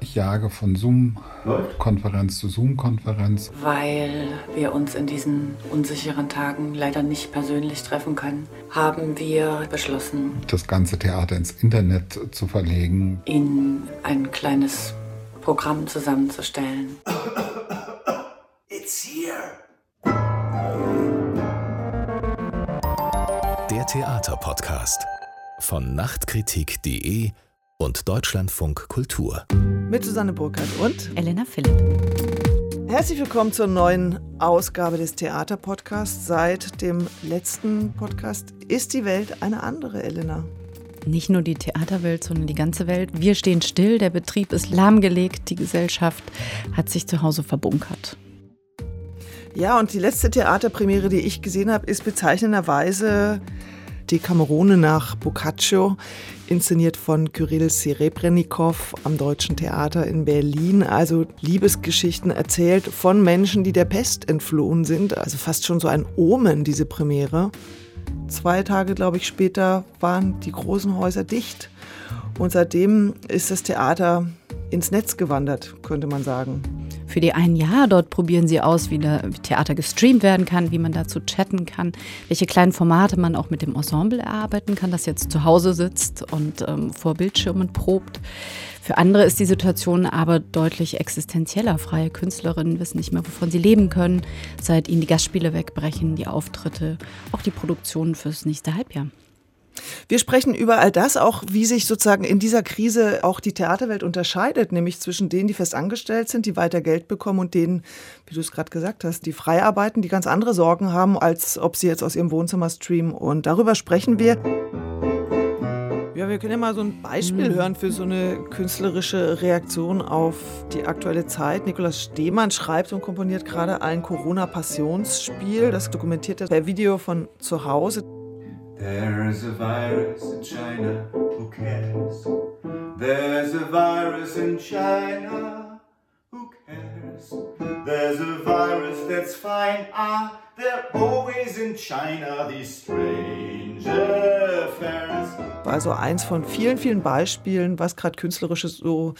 Ich jage von Zoom-Konferenz zu Zoom-Konferenz. Weil wir uns in diesen unsicheren Tagen leider nicht persönlich treffen können, haben wir beschlossen, das ganze Theater ins Internet zu verlegen. In ein kleines Programm zusammenzustellen. It's here. Der Theaterpodcast von Nachtkritik.de und Deutschlandfunk Kultur. Mit Susanne Burkhardt und Elena Philipp. Herzlich willkommen zur neuen Ausgabe des Theaterpodcasts. Seit dem letzten Podcast ist die Welt eine andere, Elena. Nicht nur die Theaterwelt, sondern die ganze Welt. Wir stehen still, der Betrieb ist lahmgelegt, die Gesellschaft hat sich zu Hause verbunkert. Ja, und die letzte Theaterpremiere, die ich gesehen habe, ist bezeichnenderweise die Kamerone nach Boccaccio, inszeniert von Kyrill Serebrennikov am Deutschen Theater in Berlin. Also Liebesgeschichten erzählt von Menschen, die der Pest entflohen sind. Also fast schon so ein Omen, diese Premiere. Zwei Tage, glaube ich, später waren die großen Häuser dicht. Und seitdem ist das Theater ins Netz gewandert, könnte man sagen für die ein Jahr. Dort probieren sie aus, wie, der, wie Theater gestreamt werden kann, wie man dazu chatten kann, welche kleinen Formate man auch mit dem Ensemble erarbeiten kann, das jetzt zu Hause sitzt und ähm, vor Bildschirmen probt. Für andere ist die Situation aber deutlich existenzieller. Freie Künstlerinnen wissen nicht mehr, wovon sie leben können, seit ihnen die Gastspiele wegbrechen, die Auftritte, auch die Produktionen fürs nächste Halbjahr. Wir sprechen über all das, auch wie sich sozusagen in dieser Krise auch die Theaterwelt unterscheidet, nämlich zwischen denen, die fest angestellt sind, die weiter Geld bekommen und denen, wie du es gerade gesagt hast, die frei arbeiten, die ganz andere Sorgen haben, als ob sie jetzt aus ihrem Wohnzimmer streamen. Und darüber sprechen wir. Ja, wir können ja mal so ein Beispiel hören für so eine künstlerische Reaktion auf die aktuelle Zeit. Nikolaus Stehmann schreibt und komponiert gerade ein Corona-Passionsspiel. Das dokumentiert er per Video von zu Hause. There's a virus in China, who cares? There's a virus in China, who cares? There's a virus that's fine, ah, they're always in China, these strange affairs. Also eins von vielen, vielen Beispielen, was gerade künstlerisches so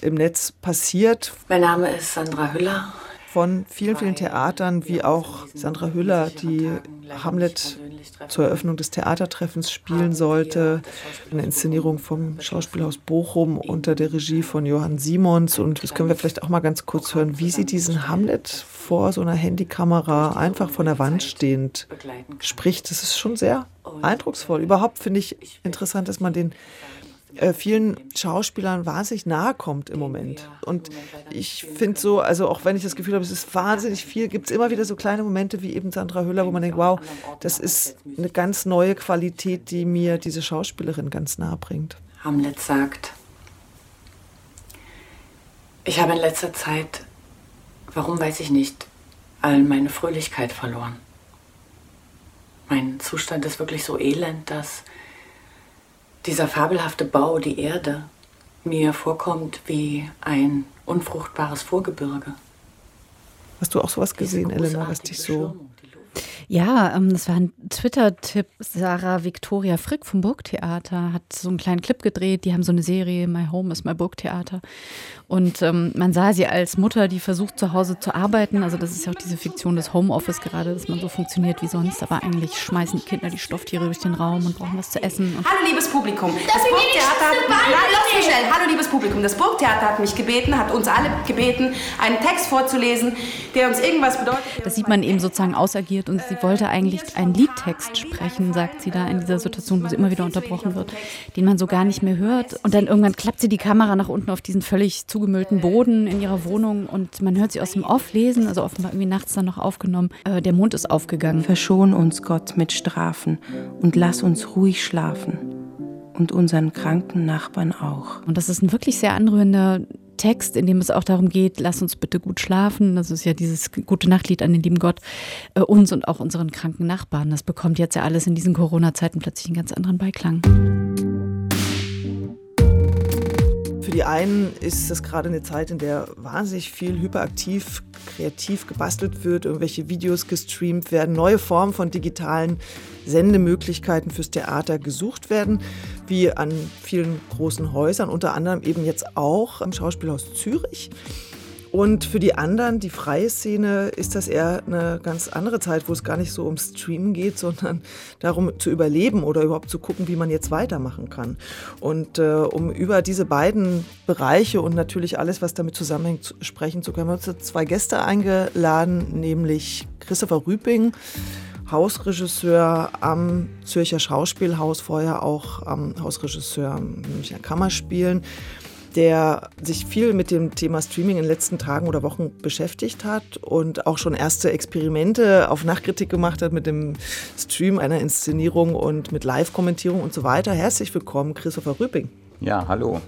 im Netz passiert. Mein Name ist Sandra Hüller von vielen, vielen Theatern, wie auch Sandra Hüller, die Hamlet zur Eröffnung des Theatertreffens spielen sollte. Eine Inszenierung vom Schauspielhaus Bochum unter der Regie von Johann Simons. Und das können wir vielleicht auch mal ganz kurz hören, wie sie diesen Hamlet vor so einer Handykamera einfach von der Wand stehend spricht. Das ist schon sehr eindrucksvoll. Überhaupt finde ich interessant, dass man den äh, vielen Schauspielern wahnsinnig nahe kommt im Moment. Und ich finde so, also auch wenn ich das Gefühl habe, es ist wahnsinnig viel, gibt es immer wieder so kleine Momente wie eben Sandra Hüller, wo man denkt, wow, das ist eine ganz neue Qualität, die mir diese Schauspielerin ganz nahe bringt. Hamlet sagt, ich habe in letzter Zeit, warum weiß ich nicht, all meine Fröhlichkeit verloren. Mein Zustand ist wirklich so elend, dass dieser fabelhafte Bau, die Erde, mir vorkommt wie ein unfruchtbares Vorgebirge. Hast du auch sowas gesehen, Elena, was dich so ja, ähm, das war ein Twitter-Tipp. Sarah Victoria Frick vom Burgtheater hat so einen kleinen Clip gedreht. Die haben so eine Serie, My Home is My Burgtheater. Und ähm, man sah sie als Mutter, die versucht zu Hause zu arbeiten. Also das ist ja auch diese Fiktion des Homeoffice gerade, dass man so funktioniert wie sonst. Aber eigentlich schmeißen die Kinder die Stofftiere durch den Raum und brauchen was zu essen. Hallo liebes Publikum. Das, das Burgtheater hat, schnell. Hallo liebes Publikum. Das Burgtheater hat mich gebeten, hat uns alle gebeten, einen Text vorzulesen, der uns irgendwas bedeutet. Das sieht man eben sozusagen ausagiert und sie wollte eigentlich einen Liedtext sprechen, sagt sie da in dieser Situation, wo sie immer wieder unterbrochen wird, den man so gar nicht mehr hört. Und dann irgendwann klappt sie die Kamera nach unten auf diesen völlig zugemüllten Boden in ihrer Wohnung und man hört sie aus dem Off lesen, also offenbar irgendwie nachts dann noch aufgenommen. Äh, der Mond ist aufgegangen. Verschon uns Gott mit Strafen und lass uns ruhig schlafen und unseren kranken Nachbarn auch. Und das ist ein wirklich sehr anrührender Text, in dem es auch darum geht, lass uns bitte gut schlafen. Das ist ja dieses gute Nachtlied an den lieben Gott, äh, uns und auch unseren kranken Nachbarn. Das bekommt jetzt ja alles in diesen Corona-Zeiten plötzlich einen ganz anderen Beiklang. Die einen ist das gerade eine Zeit, in der wahnsinnig viel hyperaktiv, kreativ gebastelt wird, irgendwelche Videos gestreamt werden, neue Formen von digitalen Sendemöglichkeiten fürs Theater gesucht werden. wie an vielen großen Häusern, unter anderem eben jetzt auch am Schauspielhaus Zürich. Und für die anderen, die freie Szene, ist das eher eine ganz andere Zeit, wo es gar nicht so um Streamen geht, sondern darum zu überleben oder überhaupt zu gucken, wie man jetzt weitermachen kann. Und äh, um über diese beiden Bereiche und natürlich alles, was damit zusammenhängt, sprechen zu können, haben wir uns zwei Gäste eingeladen, nämlich Christopher Rüping, Hausregisseur am Zürcher Schauspielhaus, vorher auch am Hausregisseur Münchner Kammerspielen der sich viel mit dem Thema Streaming in den letzten Tagen oder Wochen beschäftigt hat und auch schon erste Experimente auf Nachkritik gemacht hat mit dem Stream einer Inszenierung und mit Live-Kommentierung und so weiter. Herzlich willkommen, Christopher Rüpping. Ja, hallo.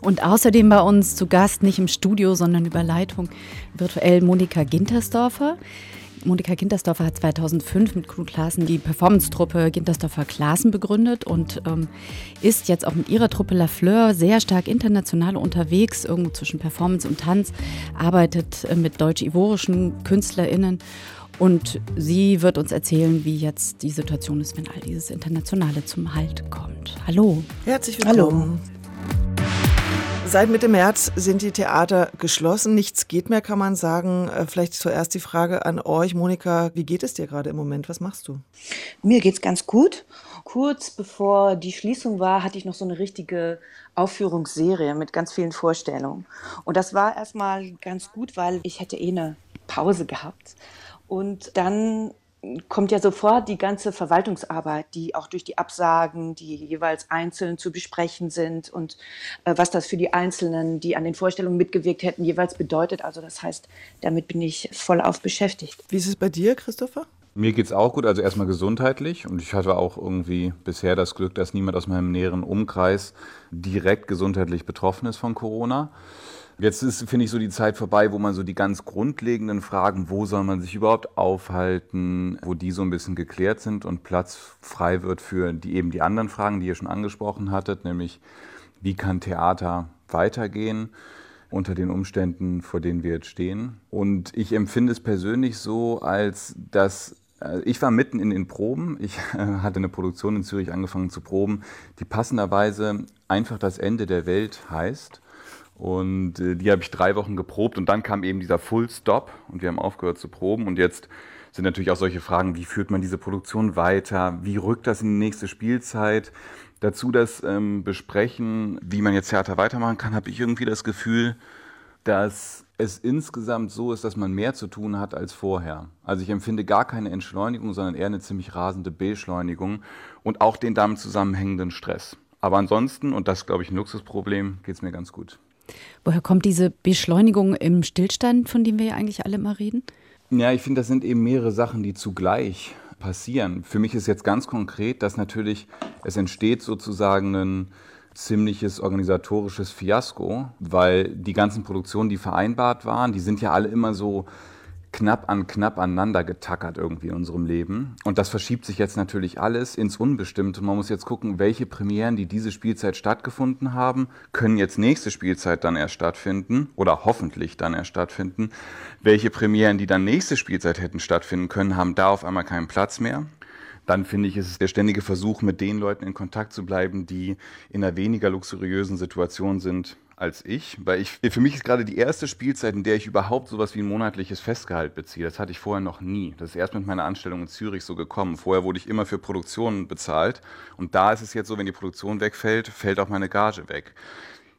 Und außerdem bei uns zu Gast, nicht im Studio, sondern über Leitung, virtuell Monika Gintersdorfer. Monika Gintersdorfer hat 2005 mit Knut Klaassen die Performance-Truppe Gintersdorfer Klaassen begründet und ähm, ist jetzt auch mit ihrer Truppe La Fleur sehr stark international unterwegs, irgendwo zwischen Performance und Tanz, arbeitet äh, mit deutsch-ivorischen KünstlerInnen und sie wird uns erzählen, wie jetzt die Situation ist, wenn all dieses Internationale zum Halt kommt. Hallo. Herzlich willkommen. Hallo. Seit Mitte März sind die Theater geschlossen. Nichts geht mehr, kann man sagen. Äh, vielleicht zuerst die Frage an euch, Monika. Wie geht es dir gerade im Moment? Was machst du? Mir geht es ganz gut. Kurz bevor die Schließung war, hatte ich noch so eine richtige Aufführungsserie mit ganz vielen Vorstellungen. Und das war erstmal ganz gut, weil ich hätte eh eine Pause gehabt. Und dann kommt ja sofort die ganze Verwaltungsarbeit, die auch durch die Absagen, die jeweils einzeln zu besprechen sind und äh, was das für die Einzelnen, die an den Vorstellungen mitgewirkt hätten, jeweils bedeutet. Also das heißt, damit bin ich voll auf beschäftigt. Wie ist es bei dir, Christopher? Mir geht es auch gut, also erstmal gesundheitlich und ich hatte auch irgendwie bisher das Glück, dass niemand aus meinem näheren Umkreis direkt gesundheitlich betroffen ist von Corona. Jetzt ist, finde ich, so die Zeit vorbei, wo man so die ganz grundlegenden Fragen, wo soll man sich überhaupt aufhalten, wo die so ein bisschen geklärt sind und Platz frei wird für die eben die anderen Fragen, die ihr schon angesprochen hattet, nämlich wie kann Theater weitergehen unter den Umständen, vor denen wir jetzt stehen. Und ich empfinde es persönlich so, als dass äh, ich war mitten in den Proben. Ich hatte eine Produktion in Zürich angefangen zu proben, die passenderweise einfach das Ende der Welt heißt. Und äh, die habe ich drei Wochen geprobt und dann kam eben dieser Full Stop und wir haben aufgehört zu proben. Und jetzt sind natürlich auch solche Fragen, wie führt man diese Produktion weiter? Wie rückt das in die nächste Spielzeit? Dazu das ähm, Besprechen, wie man jetzt Theater weitermachen kann, habe ich irgendwie das Gefühl, dass es insgesamt so ist, dass man mehr zu tun hat als vorher. Also ich empfinde gar keine Entschleunigung, sondern eher eine ziemlich rasende Beschleunigung und auch den damit zusammenhängenden Stress. Aber ansonsten, und das glaube ich ein Luxusproblem, geht es mir ganz gut. Woher kommt diese Beschleunigung im Stillstand, von dem wir ja eigentlich alle immer reden? Ja, ich finde, das sind eben mehrere Sachen, die zugleich passieren. Für mich ist jetzt ganz konkret, dass natürlich es entsteht sozusagen ein ziemliches organisatorisches Fiasko, weil die ganzen Produktionen, die vereinbart waren, die sind ja alle immer so knapp an knapp aneinander getackert irgendwie in unserem Leben. Und das verschiebt sich jetzt natürlich alles ins Unbestimmte. Man muss jetzt gucken, welche Premieren, die diese Spielzeit stattgefunden haben, können jetzt nächste Spielzeit dann erst stattfinden oder hoffentlich dann erst stattfinden. Welche Premieren, die dann nächste Spielzeit hätten stattfinden können, haben da auf einmal keinen Platz mehr dann finde ich, ist es der ständige Versuch, mit den Leuten in Kontakt zu bleiben, die in einer weniger luxuriösen Situation sind als ich. Weil ich, für mich ist gerade die erste Spielzeit, in der ich überhaupt sowas wie ein monatliches Festgehalt beziehe. Das hatte ich vorher noch nie. Das ist erst mit meiner Anstellung in Zürich so gekommen. Vorher wurde ich immer für Produktionen bezahlt. Und da ist es jetzt so, wenn die Produktion wegfällt, fällt auch meine Gage weg.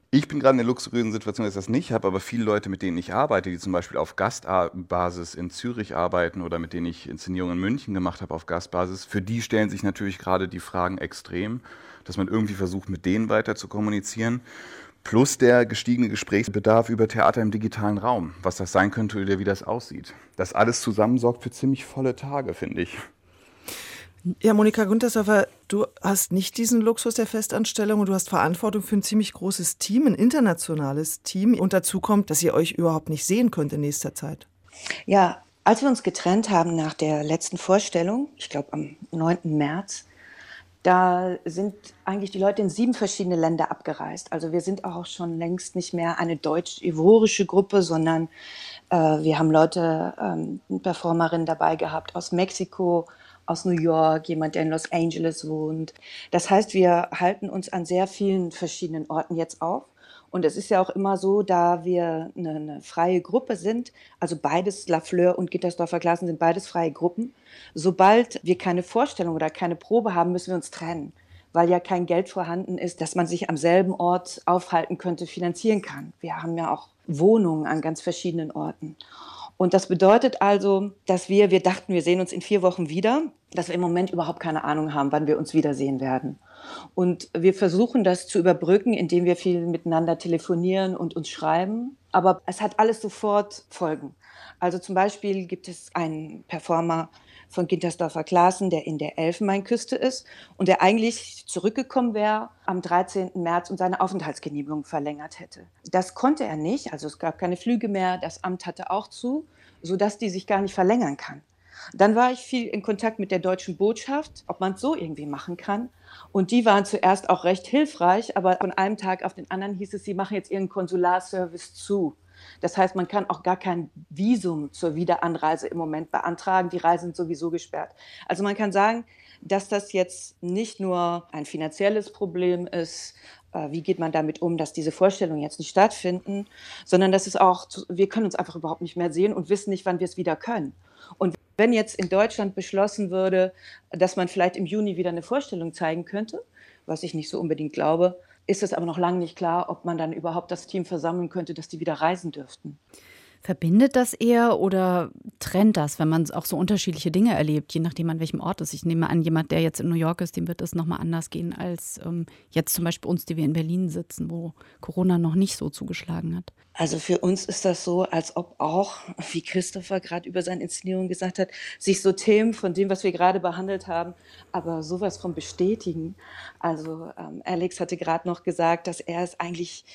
Ich bin gerade in der luxuriösen Situation, dass ich das nicht habe, aber viele Leute, mit denen ich arbeite, die zum Beispiel auf Gastbasis in Zürich arbeiten oder mit denen ich Inszenierungen in München gemacht habe auf Gastbasis, für die stellen sich natürlich gerade die Fragen extrem, dass man irgendwie versucht, mit denen weiter zu kommunizieren. Plus der gestiegene Gesprächsbedarf über Theater im digitalen Raum, was das sein könnte oder wie das aussieht. Das alles zusammen sorgt für ziemlich volle Tage, finde ich. Ja, Monika Guntersdorfer, du hast nicht diesen Luxus der Festanstellung und du hast Verantwortung für ein ziemlich großes Team, ein internationales Team. Und dazu kommt, dass ihr euch überhaupt nicht sehen könnt in nächster Zeit. Ja, als wir uns getrennt haben nach der letzten Vorstellung, ich glaube am 9. März, da sind eigentlich die Leute in sieben verschiedene Länder abgereist. Also wir sind auch schon längst nicht mehr eine deutsch-ivorische Gruppe, sondern äh, wir haben Leute, ähm, Performerinnen dabei gehabt aus Mexiko, aus New York, jemand, der in Los Angeles wohnt. Das heißt, wir halten uns an sehr vielen verschiedenen Orten jetzt auf. Und es ist ja auch immer so, da wir eine, eine freie Gruppe sind, also beides, Lafleur und Gittersdorfer Klassen sind beides freie Gruppen. Sobald wir keine Vorstellung oder keine Probe haben, müssen wir uns trennen, weil ja kein Geld vorhanden ist, dass man sich am selben Ort aufhalten könnte, finanzieren kann. Wir haben ja auch Wohnungen an ganz verschiedenen Orten. Und das bedeutet also, dass wir, wir dachten, wir sehen uns in vier Wochen wieder, dass wir im Moment überhaupt keine Ahnung haben, wann wir uns wiedersehen werden. Und wir versuchen das zu überbrücken, indem wir viel miteinander telefonieren und uns schreiben. Aber es hat alles sofort Folgen. Also zum Beispiel gibt es einen Performer von Gintersdorfer Klassen, der in der Elfenbeinküste ist und der eigentlich zurückgekommen wäre am 13. März und seine Aufenthaltsgenehmigung verlängert hätte. Das konnte er nicht, also es gab keine Flüge mehr, das Amt hatte auch zu, sodass die sich gar nicht verlängern kann. Dann war ich viel in Kontakt mit der deutschen Botschaft, ob man es so irgendwie machen kann. Und die waren zuerst auch recht hilfreich, aber von einem Tag auf den anderen hieß es, sie machen jetzt ihren Konsularservice zu. Das heißt, man kann auch gar kein Visum zur Wiederanreise im Moment beantragen. Die Reisen sind sowieso gesperrt. Also man kann sagen, dass das jetzt nicht nur ein finanzielles Problem ist, äh, wie geht man damit um, dass diese Vorstellungen jetzt nicht stattfinden, sondern dass es auch, wir können uns einfach überhaupt nicht mehr sehen und wissen nicht, wann wir es wieder können. Und wenn jetzt in Deutschland beschlossen würde, dass man vielleicht im Juni wieder eine Vorstellung zeigen könnte, was ich nicht so unbedingt glaube, ist es aber noch lange nicht klar, ob man dann überhaupt das Team versammeln könnte, dass die wieder reisen dürften. Verbindet das eher oder trennt das, wenn man auch so unterschiedliche Dinge erlebt, je nachdem an welchem Ort ist? Ich nehme an, jemand, der jetzt in New York ist, dem wird es nochmal anders gehen als ähm, jetzt zum Beispiel uns, die wir in Berlin sitzen, wo Corona noch nicht so zugeschlagen hat. Also für uns ist das so, als ob auch, wie Christopher gerade über seine Inszenierung gesagt hat, sich so Themen von dem, was wir gerade behandelt haben, aber sowas von bestätigen. Also ähm, Alex hatte gerade noch gesagt, dass er es eigentlich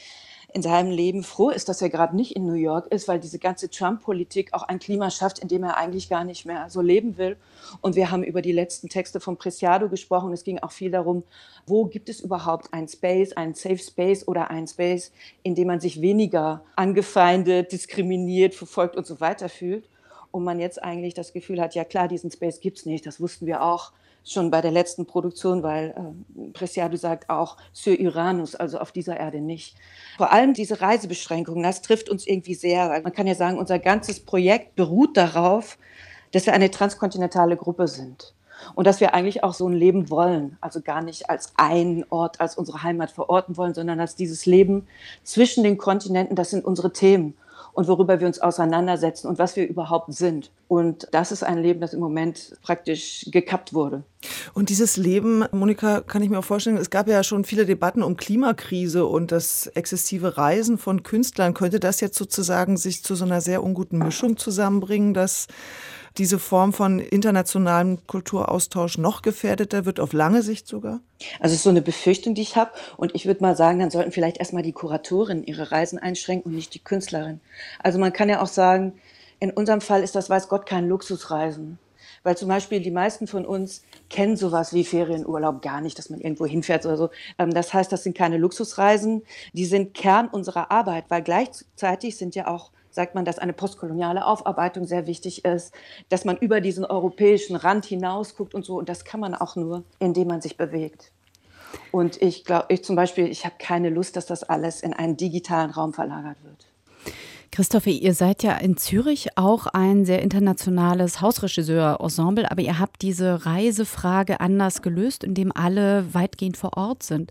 in seinem Leben froh ist, dass er gerade nicht in New York ist, weil diese ganze Trump-Politik auch ein Klima schafft, in dem er eigentlich gar nicht mehr so leben will. Und wir haben über die letzten Texte von Preciado gesprochen. Es ging auch viel darum, wo gibt es überhaupt einen Space, einen Safe Space oder einen Space, in dem man sich weniger angefeindet, diskriminiert, verfolgt und so weiter fühlt. Und man jetzt eigentlich das Gefühl hat, ja klar, diesen Space gibt es nicht, das wussten wir auch schon bei der letzten Produktion, weil äh, Preciado sagt auch sur Uranus, also auf dieser Erde nicht. Vor allem diese Reisebeschränkungen, das trifft uns irgendwie sehr, weil man kann ja sagen, unser ganzes Projekt beruht darauf, dass wir eine transkontinentale Gruppe sind und dass wir eigentlich auch so ein Leben wollen, also gar nicht als einen Ort, als unsere Heimat verorten wollen, sondern als dieses Leben zwischen den Kontinenten, das sind unsere Themen und worüber wir uns auseinandersetzen und was wir überhaupt sind. Und das ist ein Leben, das im Moment praktisch gekappt wurde. Und dieses Leben, Monika, kann ich mir auch vorstellen, es gab ja schon viele Debatten um Klimakrise und das exzessive Reisen von Künstlern. Könnte das jetzt sozusagen sich zu so einer sehr unguten Mischung zusammenbringen, dass diese Form von internationalem Kulturaustausch noch gefährdeter wird, auf lange Sicht sogar? Also es ist so eine Befürchtung, die ich habe. Und ich würde mal sagen, dann sollten vielleicht erstmal die Kuratorin ihre Reisen einschränken und nicht die Künstlerin. Also man kann ja auch sagen, in unserem Fall ist das, weiß Gott, kein Luxusreisen. Weil zum Beispiel die meisten von uns kennen sowas wie Ferienurlaub gar nicht, dass man irgendwo hinfährt oder so. Ähm, das heißt, das sind keine Luxusreisen, die sind Kern unserer Arbeit, weil gleichzeitig sind ja auch sagt man, dass eine postkoloniale Aufarbeitung sehr wichtig ist, dass man über diesen europäischen Rand hinaus guckt und so. Und das kann man auch nur, indem man sich bewegt. Und ich glaube, ich zum Beispiel, ich habe keine Lust, dass das alles in einen digitalen Raum verlagert wird. Christophe, ihr seid ja in Zürich auch ein sehr internationales Hausregisseur-Ensemble, aber ihr habt diese Reisefrage anders gelöst, indem alle weitgehend vor Ort sind.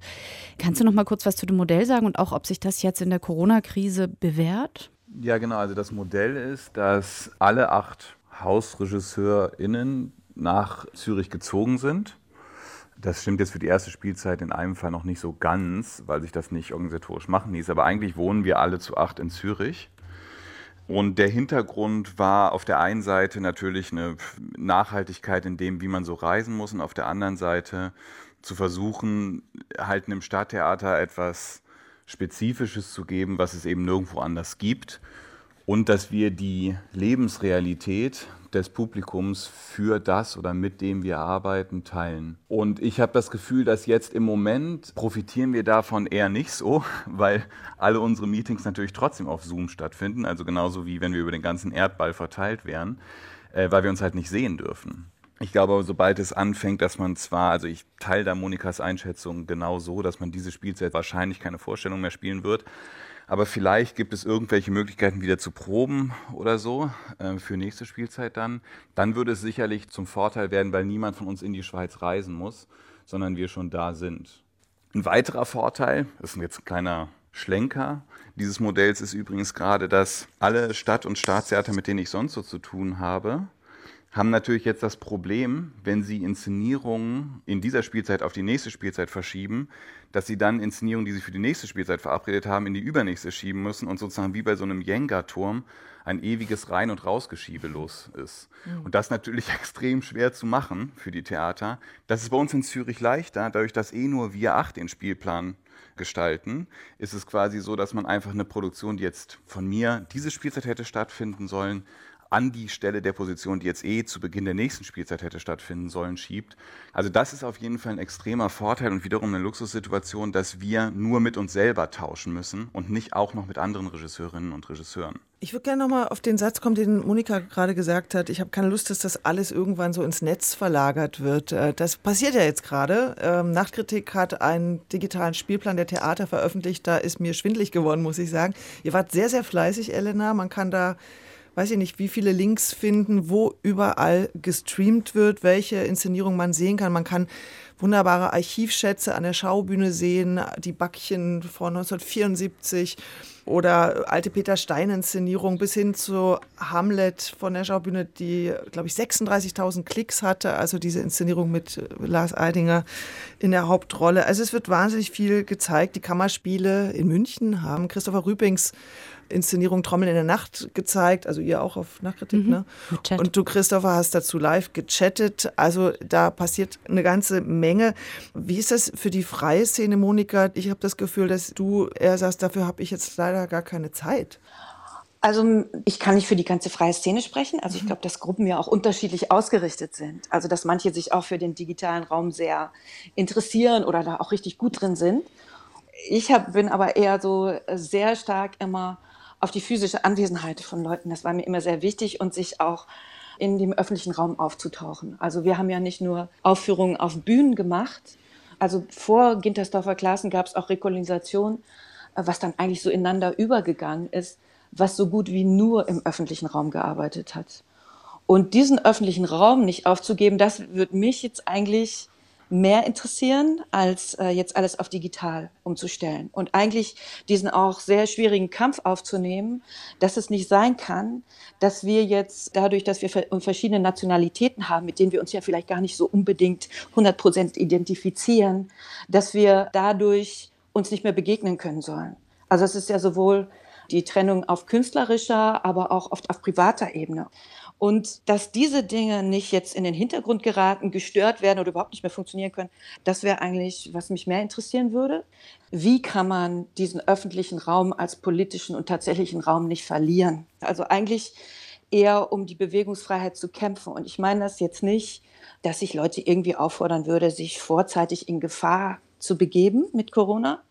Kannst du noch mal kurz was zu dem Modell sagen und auch, ob sich das jetzt in der Corona-Krise bewährt? Ja, genau. Also das Modell ist, dass alle acht HausregisseurInnen nach Zürich gezogen sind. Das stimmt jetzt für die erste Spielzeit in einem Fall noch nicht so ganz, weil sich das nicht organisatorisch machen ließ. Aber eigentlich wohnen wir alle zu acht in Zürich. Und der Hintergrund war auf der einen Seite natürlich eine Nachhaltigkeit in dem, wie man so reisen muss, und auf der anderen Seite zu versuchen, halt einem Stadttheater etwas Spezifisches zu geben, was es eben nirgendwo anders gibt. Und dass wir die Lebensrealität des Publikums für das oder mit dem wir arbeiten teilen. Und ich habe das Gefühl, dass jetzt im Moment profitieren wir davon eher nicht so, weil alle unsere Meetings natürlich trotzdem auf Zoom stattfinden, also genauso wie wenn wir über den ganzen Erdball verteilt wären, äh, weil wir uns halt nicht sehen dürfen. Ich glaube, sobald es anfängt, dass man zwar, also ich teile da Monikas Einschätzung genau so, dass man diese Spielzeit wahrscheinlich keine Vorstellung mehr spielen wird, aber vielleicht gibt es irgendwelche Möglichkeiten wieder zu proben oder so äh, für nächste Spielzeit dann. Dann würde es sicherlich zum Vorteil werden, weil niemand von uns in die Schweiz reisen muss, sondern wir schon da sind. Ein weiterer Vorteil, das ist jetzt ein kleiner Schlenker dieses Modells, ist übrigens gerade, dass alle Stadt- und Staatstheater, mit denen ich sonst so zu tun habe, haben natürlich jetzt das Problem, wenn sie Inszenierungen in dieser Spielzeit auf die nächste Spielzeit verschieben, dass sie dann Inszenierungen, die sie für die nächste Spielzeit verabredet haben, in die übernächste schieben müssen und sozusagen wie bei so einem Jenga-Turm ein ewiges Rein- und Rausgeschiebe los ist. Mhm. Und das ist natürlich extrem schwer zu machen für die Theater. Das ist bei uns in Zürich leichter, dadurch, dass eh nur wir acht den Spielplan gestalten, ist es quasi so, dass man einfach eine Produktion, die jetzt von mir diese Spielzeit hätte stattfinden sollen, an die Stelle der Position, die jetzt eh zu Beginn der nächsten Spielzeit hätte stattfinden sollen, schiebt. Also das ist auf jeden Fall ein extremer Vorteil und wiederum eine Luxussituation, dass wir nur mit uns selber tauschen müssen und nicht auch noch mit anderen Regisseurinnen und Regisseuren. Ich würde gerne nochmal auf den Satz kommen, den Monika gerade gesagt hat. Ich habe keine Lust, dass das alles irgendwann so ins Netz verlagert wird. Äh, das passiert ja jetzt gerade. Ähm, Nachtkritik hat einen digitalen Spielplan der Theater veröffentlicht. Da ist mir schwindlig geworden, muss ich sagen. Ihr wart sehr, sehr fleißig, Elena. Man kann da weiß ich nicht, wie viele Links finden, wo überall gestreamt wird, welche Inszenierung man sehen kann. Man kann wunderbare Archivschätze an der Schaubühne sehen, die Backchen von 1974 oder alte Peter Stein-Inszenierung bis hin zu Hamlet von der Schaubühne, die, glaube ich, 36.000 Klicks hatte. Also diese Inszenierung mit Lars Eidinger in der Hauptrolle. Also es wird wahnsinnig viel gezeigt. Die Kammerspiele in München haben Christopher Rübings Inszenierung Trommeln in der Nacht gezeigt, also ihr auch auf Nachkritik, mhm. ne? Und du, Christopher, hast dazu live gechattet. Also da passiert eine ganze Menge. Wie ist das für die freie Szene, Monika? Ich habe das Gefühl, dass du eher sagst, dafür habe ich jetzt leider gar keine Zeit. Also ich kann nicht für die ganze freie Szene sprechen. Also ich mhm. glaube, dass Gruppen ja auch unterschiedlich ausgerichtet sind. Also dass manche sich auch für den digitalen Raum sehr interessieren oder da auch richtig gut drin sind. Ich hab, bin aber eher so sehr stark immer auf die physische Anwesenheit von Leuten. Das war mir immer sehr wichtig und sich auch in dem öffentlichen Raum aufzutauchen. Also wir haben ja nicht nur Aufführungen auf Bühnen gemacht. Also vor Gintersdorfer Klassen gab es auch Rekolonisation, äh, was dann eigentlich so ineinander übergegangen ist, was so gut wie nur im öffentlichen Raum gearbeitet hat. Und diesen öffentlichen Raum nicht aufzugeben, das wird mich jetzt eigentlich mehr interessieren, als äh, jetzt alles auf digital umzustellen. Und eigentlich diesen auch sehr schwierigen Kampf aufzunehmen, dass es nicht sein kann, dass wir jetzt dadurch, dass wir verschiedene Nationalitäten haben, mit denen wir uns ja vielleicht gar nicht so unbedingt 100 Prozent identifizieren, dass wir dadurch uns nicht mehr begegnen können sollen. Also es ist ja sowohl die Trennung auf künstlerischer, aber auch oft auf privater Ebene. Und dass diese Dinge nicht jetzt in den Hintergrund geraten, gestört werden oder überhaupt nicht mehr funktionieren können, das wäre eigentlich, was mich mehr interessieren würde. Wie kann man diesen öffentlichen Raum als politischen und tatsächlichen Raum nicht verlieren? Also eigentlich eher um die Bewegungsfreiheit zu kämpfen. Und ich meine das jetzt nicht, dass ich Leute irgendwie auffordern würde, sich vorzeitig in Gefahr zu begeben mit Corona.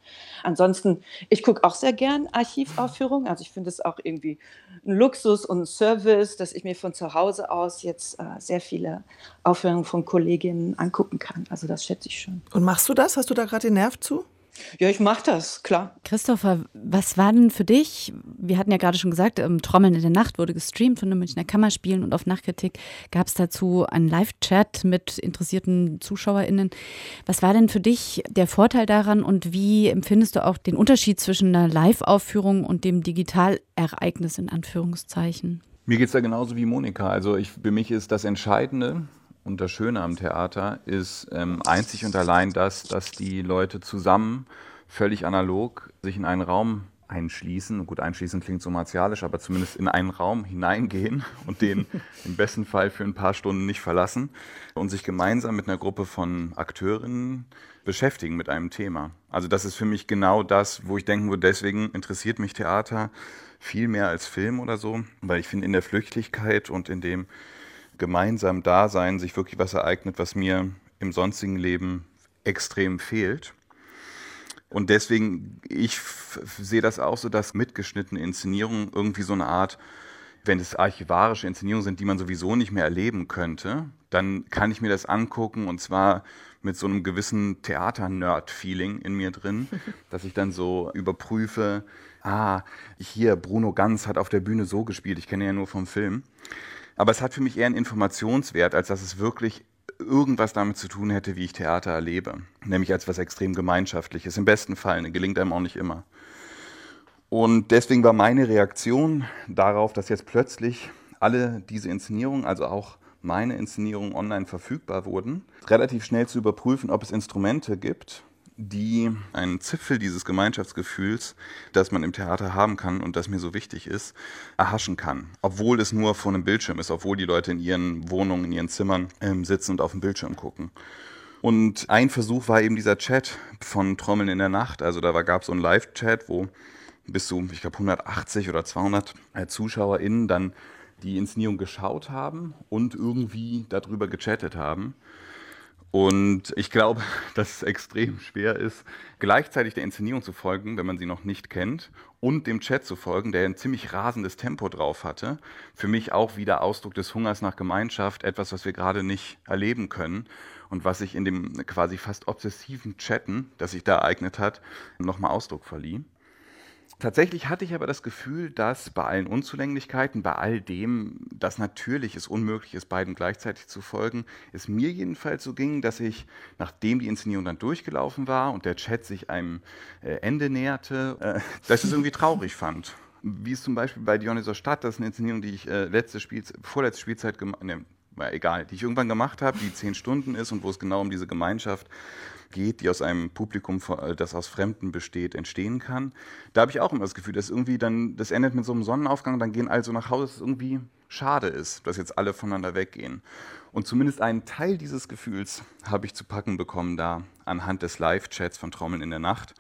Ansonsten, ich gucke auch sehr gern Archivaufführungen. Also ich finde es auch irgendwie ein Luxus und ein Service, dass ich mir von zu Hause aus jetzt äh, sehr viele Aufführungen von Kolleginnen angucken kann. Also das schätze ich schon. Und machst du das? Hast du da gerade den Nerv zu? Ja, ich mache das, klar. Christopher, was war denn für dich? Wir hatten ja gerade schon gesagt, ähm, Trommeln in der Nacht wurde gestreamt von den Münchner Kammerspielen und auf Nachtkritik gab es dazu einen Live-Chat mit interessierten ZuschauerInnen. Was war denn für dich der Vorteil daran und wie empfindest du auch den Unterschied zwischen einer Live-Aufführung und dem Digitalereignis in Anführungszeichen? Mir geht es da genauso wie Monika. Also ich, für mich ist das Entscheidende, und das Schöne am Theater ist ähm, einzig und allein das, dass die Leute zusammen, völlig analog, sich in einen Raum einschließen. Gut, einschließen klingt so martialisch, aber zumindest in einen Raum hineingehen und den im besten Fall für ein paar Stunden nicht verlassen und sich gemeinsam mit einer Gruppe von Akteurinnen beschäftigen mit einem Thema. Also das ist für mich genau das, wo ich denken würde, deswegen interessiert mich Theater viel mehr als Film oder so, weil ich finde in der Flüchtigkeit und in dem gemeinsam Dasein sich wirklich was ereignet, was mir im sonstigen Leben extrem fehlt. Und deswegen, ich sehe das auch so, dass mitgeschnittene Inszenierungen irgendwie so eine Art wenn es archivarische Inszenierungen sind, die man sowieso nicht mehr erleben könnte, dann kann ich mir das angucken und zwar mit so einem gewissen Theater-Nerd-Feeling in mir drin, dass ich dann so überprüfe, ah, hier, Bruno Ganz hat auf der Bühne so gespielt, ich kenne ihn ja nur vom Film. Aber es hat für mich eher einen Informationswert, als dass es wirklich irgendwas damit zu tun hätte, wie ich Theater erlebe. Nämlich als was extrem Gemeinschaftliches. Im besten Fall, ne, gelingt einem auch nicht immer. Und deswegen war meine Reaktion darauf, dass jetzt plötzlich alle diese Inszenierungen, also auch meine Inszenierungen online verfügbar wurden, relativ schnell zu überprüfen, ob es Instrumente gibt, die einen Zipfel dieses Gemeinschaftsgefühls, das man im Theater haben kann und das mir so wichtig ist, erhaschen kann. Obwohl es nur vor einem Bildschirm ist, obwohl die Leute in ihren Wohnungen, in ihren Zimmern ähm, sitzen und auf dem Bildschirm gucken. Und ein Versuch war eben dieser Chat von Trommeln in der Nacht. Also da gab es so einen Live-Chat, wo bis zu, ich glaube, 180 oder 200 äh, ZuschauerInnen dann die Inszenierung geschaut haben und irgendwie darüber gechattet haben. Und ich glaube, dass es extrem schwer ist, gleichzeitig der Inszenierung zu folgen, wenn man sie noch nicht kennt, und dem Chat zu folgen, der ein ziemlich rasendes Tempo drauf hatte. Für mich auch wieder Ausdruck des Hungers nach Gemeinschaft, etwas, was wir gerade nicht erleben können und was sich in dem quasi fast obsessiven Chatten, das sich da ereignet hat, nochmal Ausdruck verlieh. Tatsächlich hatte ich aber das Gefühl, dass bei allen Unzulänglichkeiten, bei all dem, dass natürlich es unmöglich ist, beiden gleichzeitig zu folgen, es mir jedenfalls so ging, dass ich, nachdem die Inszenierung dann durchgelaufen war und der Chat sich einem äh, Ende näherte, äh, dass ich es irgendwie traurig fand. Wie es zum Beispiel bei Dionysos Stadt, das ist eine Inszenierung, die ich äh, letzte Spielzeit, vorletzte Spielzeit gemacht ne, egal, die ich irgendwann gemacht habe, die zehn Stunden ist und wo es genau um diese Gemeinschaft geht, die aus einem Publikum, äh, das aus Fremden besteht, entstehen kann. Da habe ich auch immer das Gefühl, dass irgendwie dann, das endet mit so einem Sonnenaufgang, dann gehen alle so nach Hause, dass es irgendwie schade ist, dass jetzt alle voneinander weggehen. Und zumindest einen Teil dieses Gefühls habe ich zu packen bekommen da anhand des Live-Chats von Trommeln in der Nacht.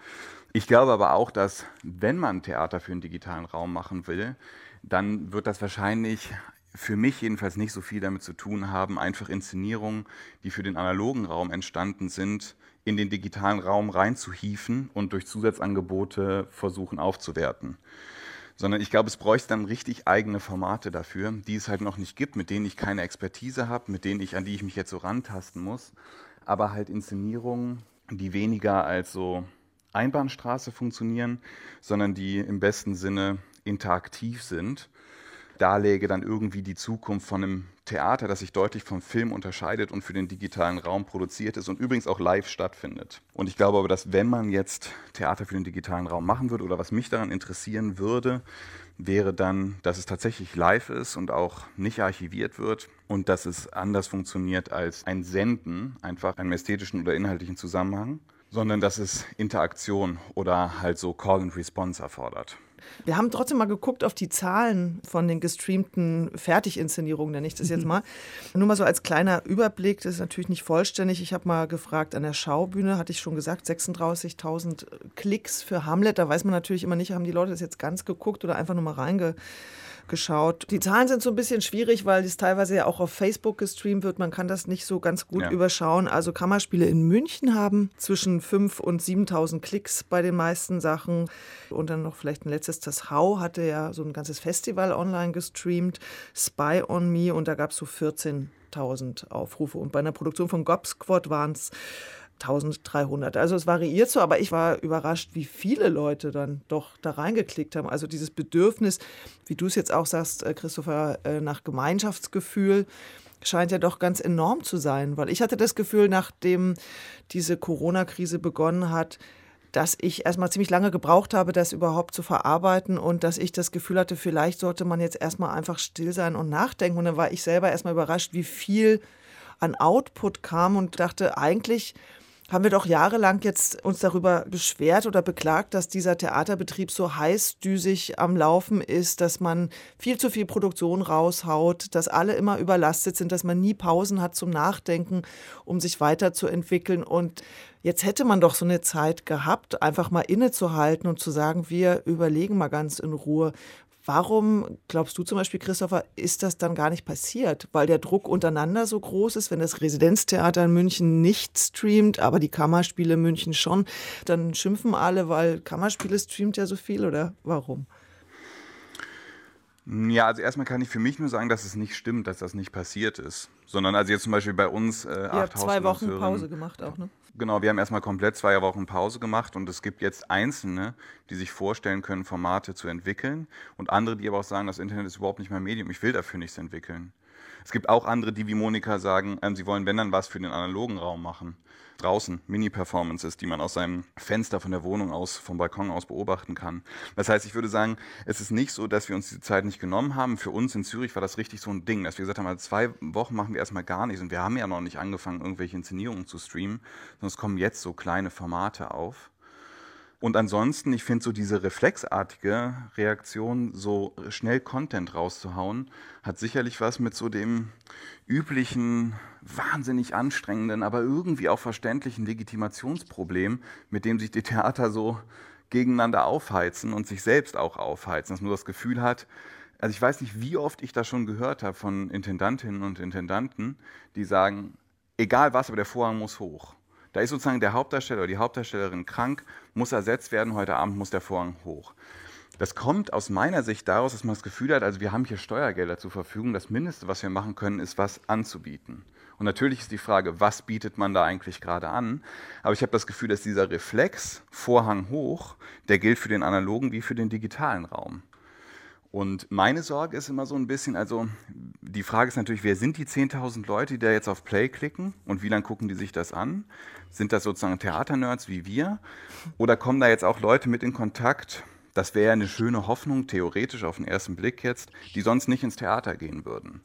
Ich glaube aber auch, dass wenn man Theater für einen digitalen Raum machen will, dann wird das wahrscheinlich für mich jedenfalls nicht so viel damit zu tun haben, einfach Inszenierungen, die für den analogen Raum entstanden sind, in den digitalen Raum reinzuhieven und durch Zusatzangebote versuchen aufzuwerten. Sondern ich glaube, es bräuchte dann richtig eigene Formate dafür, die es halt noch nicht gibt, mit denen ich keine Expertise habe, mit denen ich, an die ich mich jetzt so rantasten muss. Aber halt Inszenierungen, die weniger als so Einbahnstraße funktionieren, sondern die im besten Sinne interaktiv sind darlege dann irgendwie die Zukunft von einem Theater, das sich deutlich vom Film unterscheidet und für den digitalen Raum produziert ist und übrigens auch live stattfindet. Und ich glaube aber, dass wenn man jetzt Theater für den digitalen Raum machen würde oder was mich daran interessieren würde, wäre dann, dass es tatsächlich live ist und auch nicht archiviert wird und dass es anders funktioniert als ein Senden, einfach einen ästhetischen oder inhaltlichen Zusammenhang, sondern dass es Interaktion oder halt so Call and Response erfordert. Wir haben trotzdem mal geguckt auf die Zahlen von den gestreamten Fertiginszenierungen, nenne ich das jetzt mal. Nur mal so als kleiner Überblick, das ist natürlich nicht vollständig. Ich habe mal gefragt, an der Schaubühne hatte ich schon gesagt, 36.000 Klicks für Hamlet. Da weiß man natürlich immer nicht, haben die Leute das jetzt ganz geguckt oder einfach nur mal reinge geschaut. Die Zahlen sind so ein bisschen schwierig, weil es teilweise ja auch auf Facebook gestreamt wird. Man kann das nicht so ganz gut ja. überschauen. Also Kammerspiele in München haben zwischen 5.000 und 7.000 Klicks bei den meisten Sachen. Und dann noch vielleicht ein letztes, das Hau hatte ja so ein ganzes Festival online gestreamt, Spy on Me, und da gab es so 14.000 Aufrufe. Und bei einer Produktion von Gob Squad waren es 1300. Also es variiert so, aber ich war überrascht, wie viele Leute dann doch da reingeklickt haben. Also dieses Bedürfnis, wie du es jetzt auch sagst, äh, Christopher, äh, nach Gemeinschaftsgefühl scheint ja doch ganz enorm zu sein, weil ich hatte das Gefühl, nachdem diese Corona-Krise begonnen hat, dass ich erstmal ziemlich lange gebraucht habe, das überhaupt zu verarbeiten und dass ich das Gefühl hatte, vielleicht sollte man jetzt erstmal einfach still sein und nachdenken. Und dann war ich selber erstmal überrascht, wie viel an Output kam und dachte, eigentlich haben wir doch jahrelang jetzt uns darüber beschwert oder beklagt, dass dieser Theaterbetrieb so heißdüsig am Laufen ist, dass man viel zu viel Produktion raushaut, dass alle immer überlastet sind, dass man nie Pausen hat zum Nachdenken, um sich weiterzuentwickeln. Und jetzt hätte man doch so eine Zeit gehabt, einfach mal innezuhalten und zu sagen, wir überlegen mal ganz in Ruhe, Warum glaubst du zum Beispiel, Christopher, ist das dann gar nicht passiert? Weil der Druck untereinander so groß ist, wenn das Residenztheater in München nicht streamt, aber die Kammerspiele in München schon, dann schimpfen alle, weil Kammerspiele streamt ja so viel oder warum? Ja, also erstmal kann ich für mich nur sagen, dass es nicht stimmt, dass das nicht passiert ist. Sondern also jetzt zum Beispiel bei uns. Äh, Ihr habt zwei Wochen Pause gemacht auch, ne? Genau, wir haben erstmal komplett zwei Wochen Pause gemacht und es gibt jetzt Einzelne, die sich vorstellen können, Formate zu entwickeln und andere, die aber auch sagen, das Internet ist überhaupt nicht mein Medium, ich will dafür nichts entwickeln. Es gibt auch andere, die wie Monika sagen, ähm, sie wollen, wenn dann was für den analogen Raum machen. Draußen Mini-Performances, die man aus seinem Fenster von der Wohnung aus, vom Balkon aus beobachten kann. Das heißt, ich würde sagen, es ist nicht so, dass wir uns diese Zeit nicht genommen haben. Für uns in Zürich war das richtig so ein Ding, dass wir gesagt haben, also zwei Wochen machen wir erstmal gar nichts. Und wir haben ja noch nicht angefangen, irgendwelche Inszenierungen zu streamen, es kommen jetzt so kleine Formate auf. Und ansonsten, ich finde so diese reflexartige Reaktion, so schnell Content rauszuhauen, hat sicherlich was mit so dem üblichen, wahnsinnig anstrengenden, aber irgendwie auch verständlichen Legitimationsproblem, mit dem sich die Theater so gegeneinander aufheizen und sich selbst auch aufheizen, dass man das Gefühl hat, also ich weiß nicht, wie oft ich das schon gehört habe von Intendantinnen und Intendanten, die sagen, egal was, aber der Vorhang muss hoch. Da ist sozusagen der Hauptdarsteller oder die Hauptdarstellerin krank, muss ersetzt werden, heute Abend muss der Vorhang hoch. Das kommt aus meiner Sicht daraus, dass man das Gefühl hat, also wir haben hier Steuergelder zur Verfügung, das Mindeste, was wir machen können, ist was anzubieten. Und natürlich ist die Frage, was bietet man da eigentlich gerade an? Aber ich habe das Gefühl, dass dieser Reflex, Vorhang hoch, der gilt für den analogen wie für den digitalen Raum. Und meine Sorge ist immer so ein bisschen, also die Frage ist natürlich, wer sind die 10.000 Leute, die da jetzt auf Play klicken und wie lange gucken die sich das an? Sind das sozusagen Theaternerds wie wir? Oder kommen da jetzt auch Leute mit in Kontakt? Das wäre eine schöne Hoffnung, theoretisch auf den ersten Blick jetzt, die sonst nicht ins Theater gehen würden.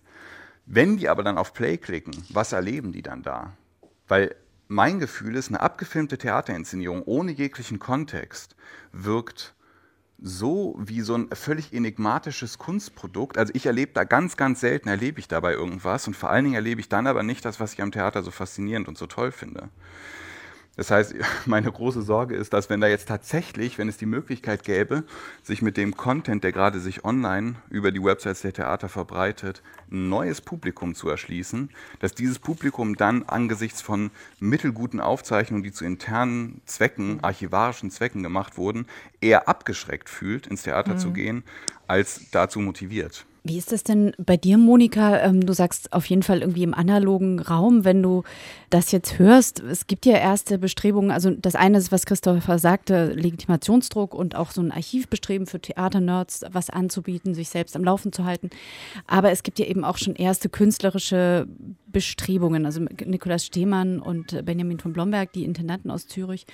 Wenn die aber dann auf Play klicken, was erleben die dann da? Weil mein Gefühl ist, eine abgefilmte Theaterinszenierung ohne jeglichen Kontext wirkt so wie so ein völlig enigmatisches Kunstprodukt. Also ich erlebe da ganz, ganz selten, erlebe ich dabei irgendwas und vor allen Dingen erlebe ich dann aber nicht das, was ich am Theater so faszinierend und so toll finde. Das heißt, meine große Sorge ist, dass wenn da jetzt tatsächlich, wenn es die Möglichkeit gäbe, sich mit dem Content, der gerade sich online über die Websites der Theater verbreitet, ein neues Publikum zu erschließen, dass dieses Publikum dann angesichts von mittelguten Aufzeichnungen, die zu internen Zwecken, archivarischen Zwecken gemacht wurden, eher abgeschreckt fühlt, ins Theater mhm. zu gehen, als dazu motiviert. Wie ist das denn bei dir, Monika? Ähm, du sagst auf jeden Fall irgendwie im analogen Raum, wenn du das jetzt hörst. Es gibt ja erste Bestrebungen. Also das eine ist, was Christopher sagte, Legitimationsdruck und auch so ein Archivbestreben für Theaternerds, was anzubieten, sich selbst am Laufen zu halten. Aber es gibt ja eben auch schon erste künstlerische Bestrebungen. Also Nikolaus Stehmann und Benjamin von Blomberg, die Intendanten aus Zürich,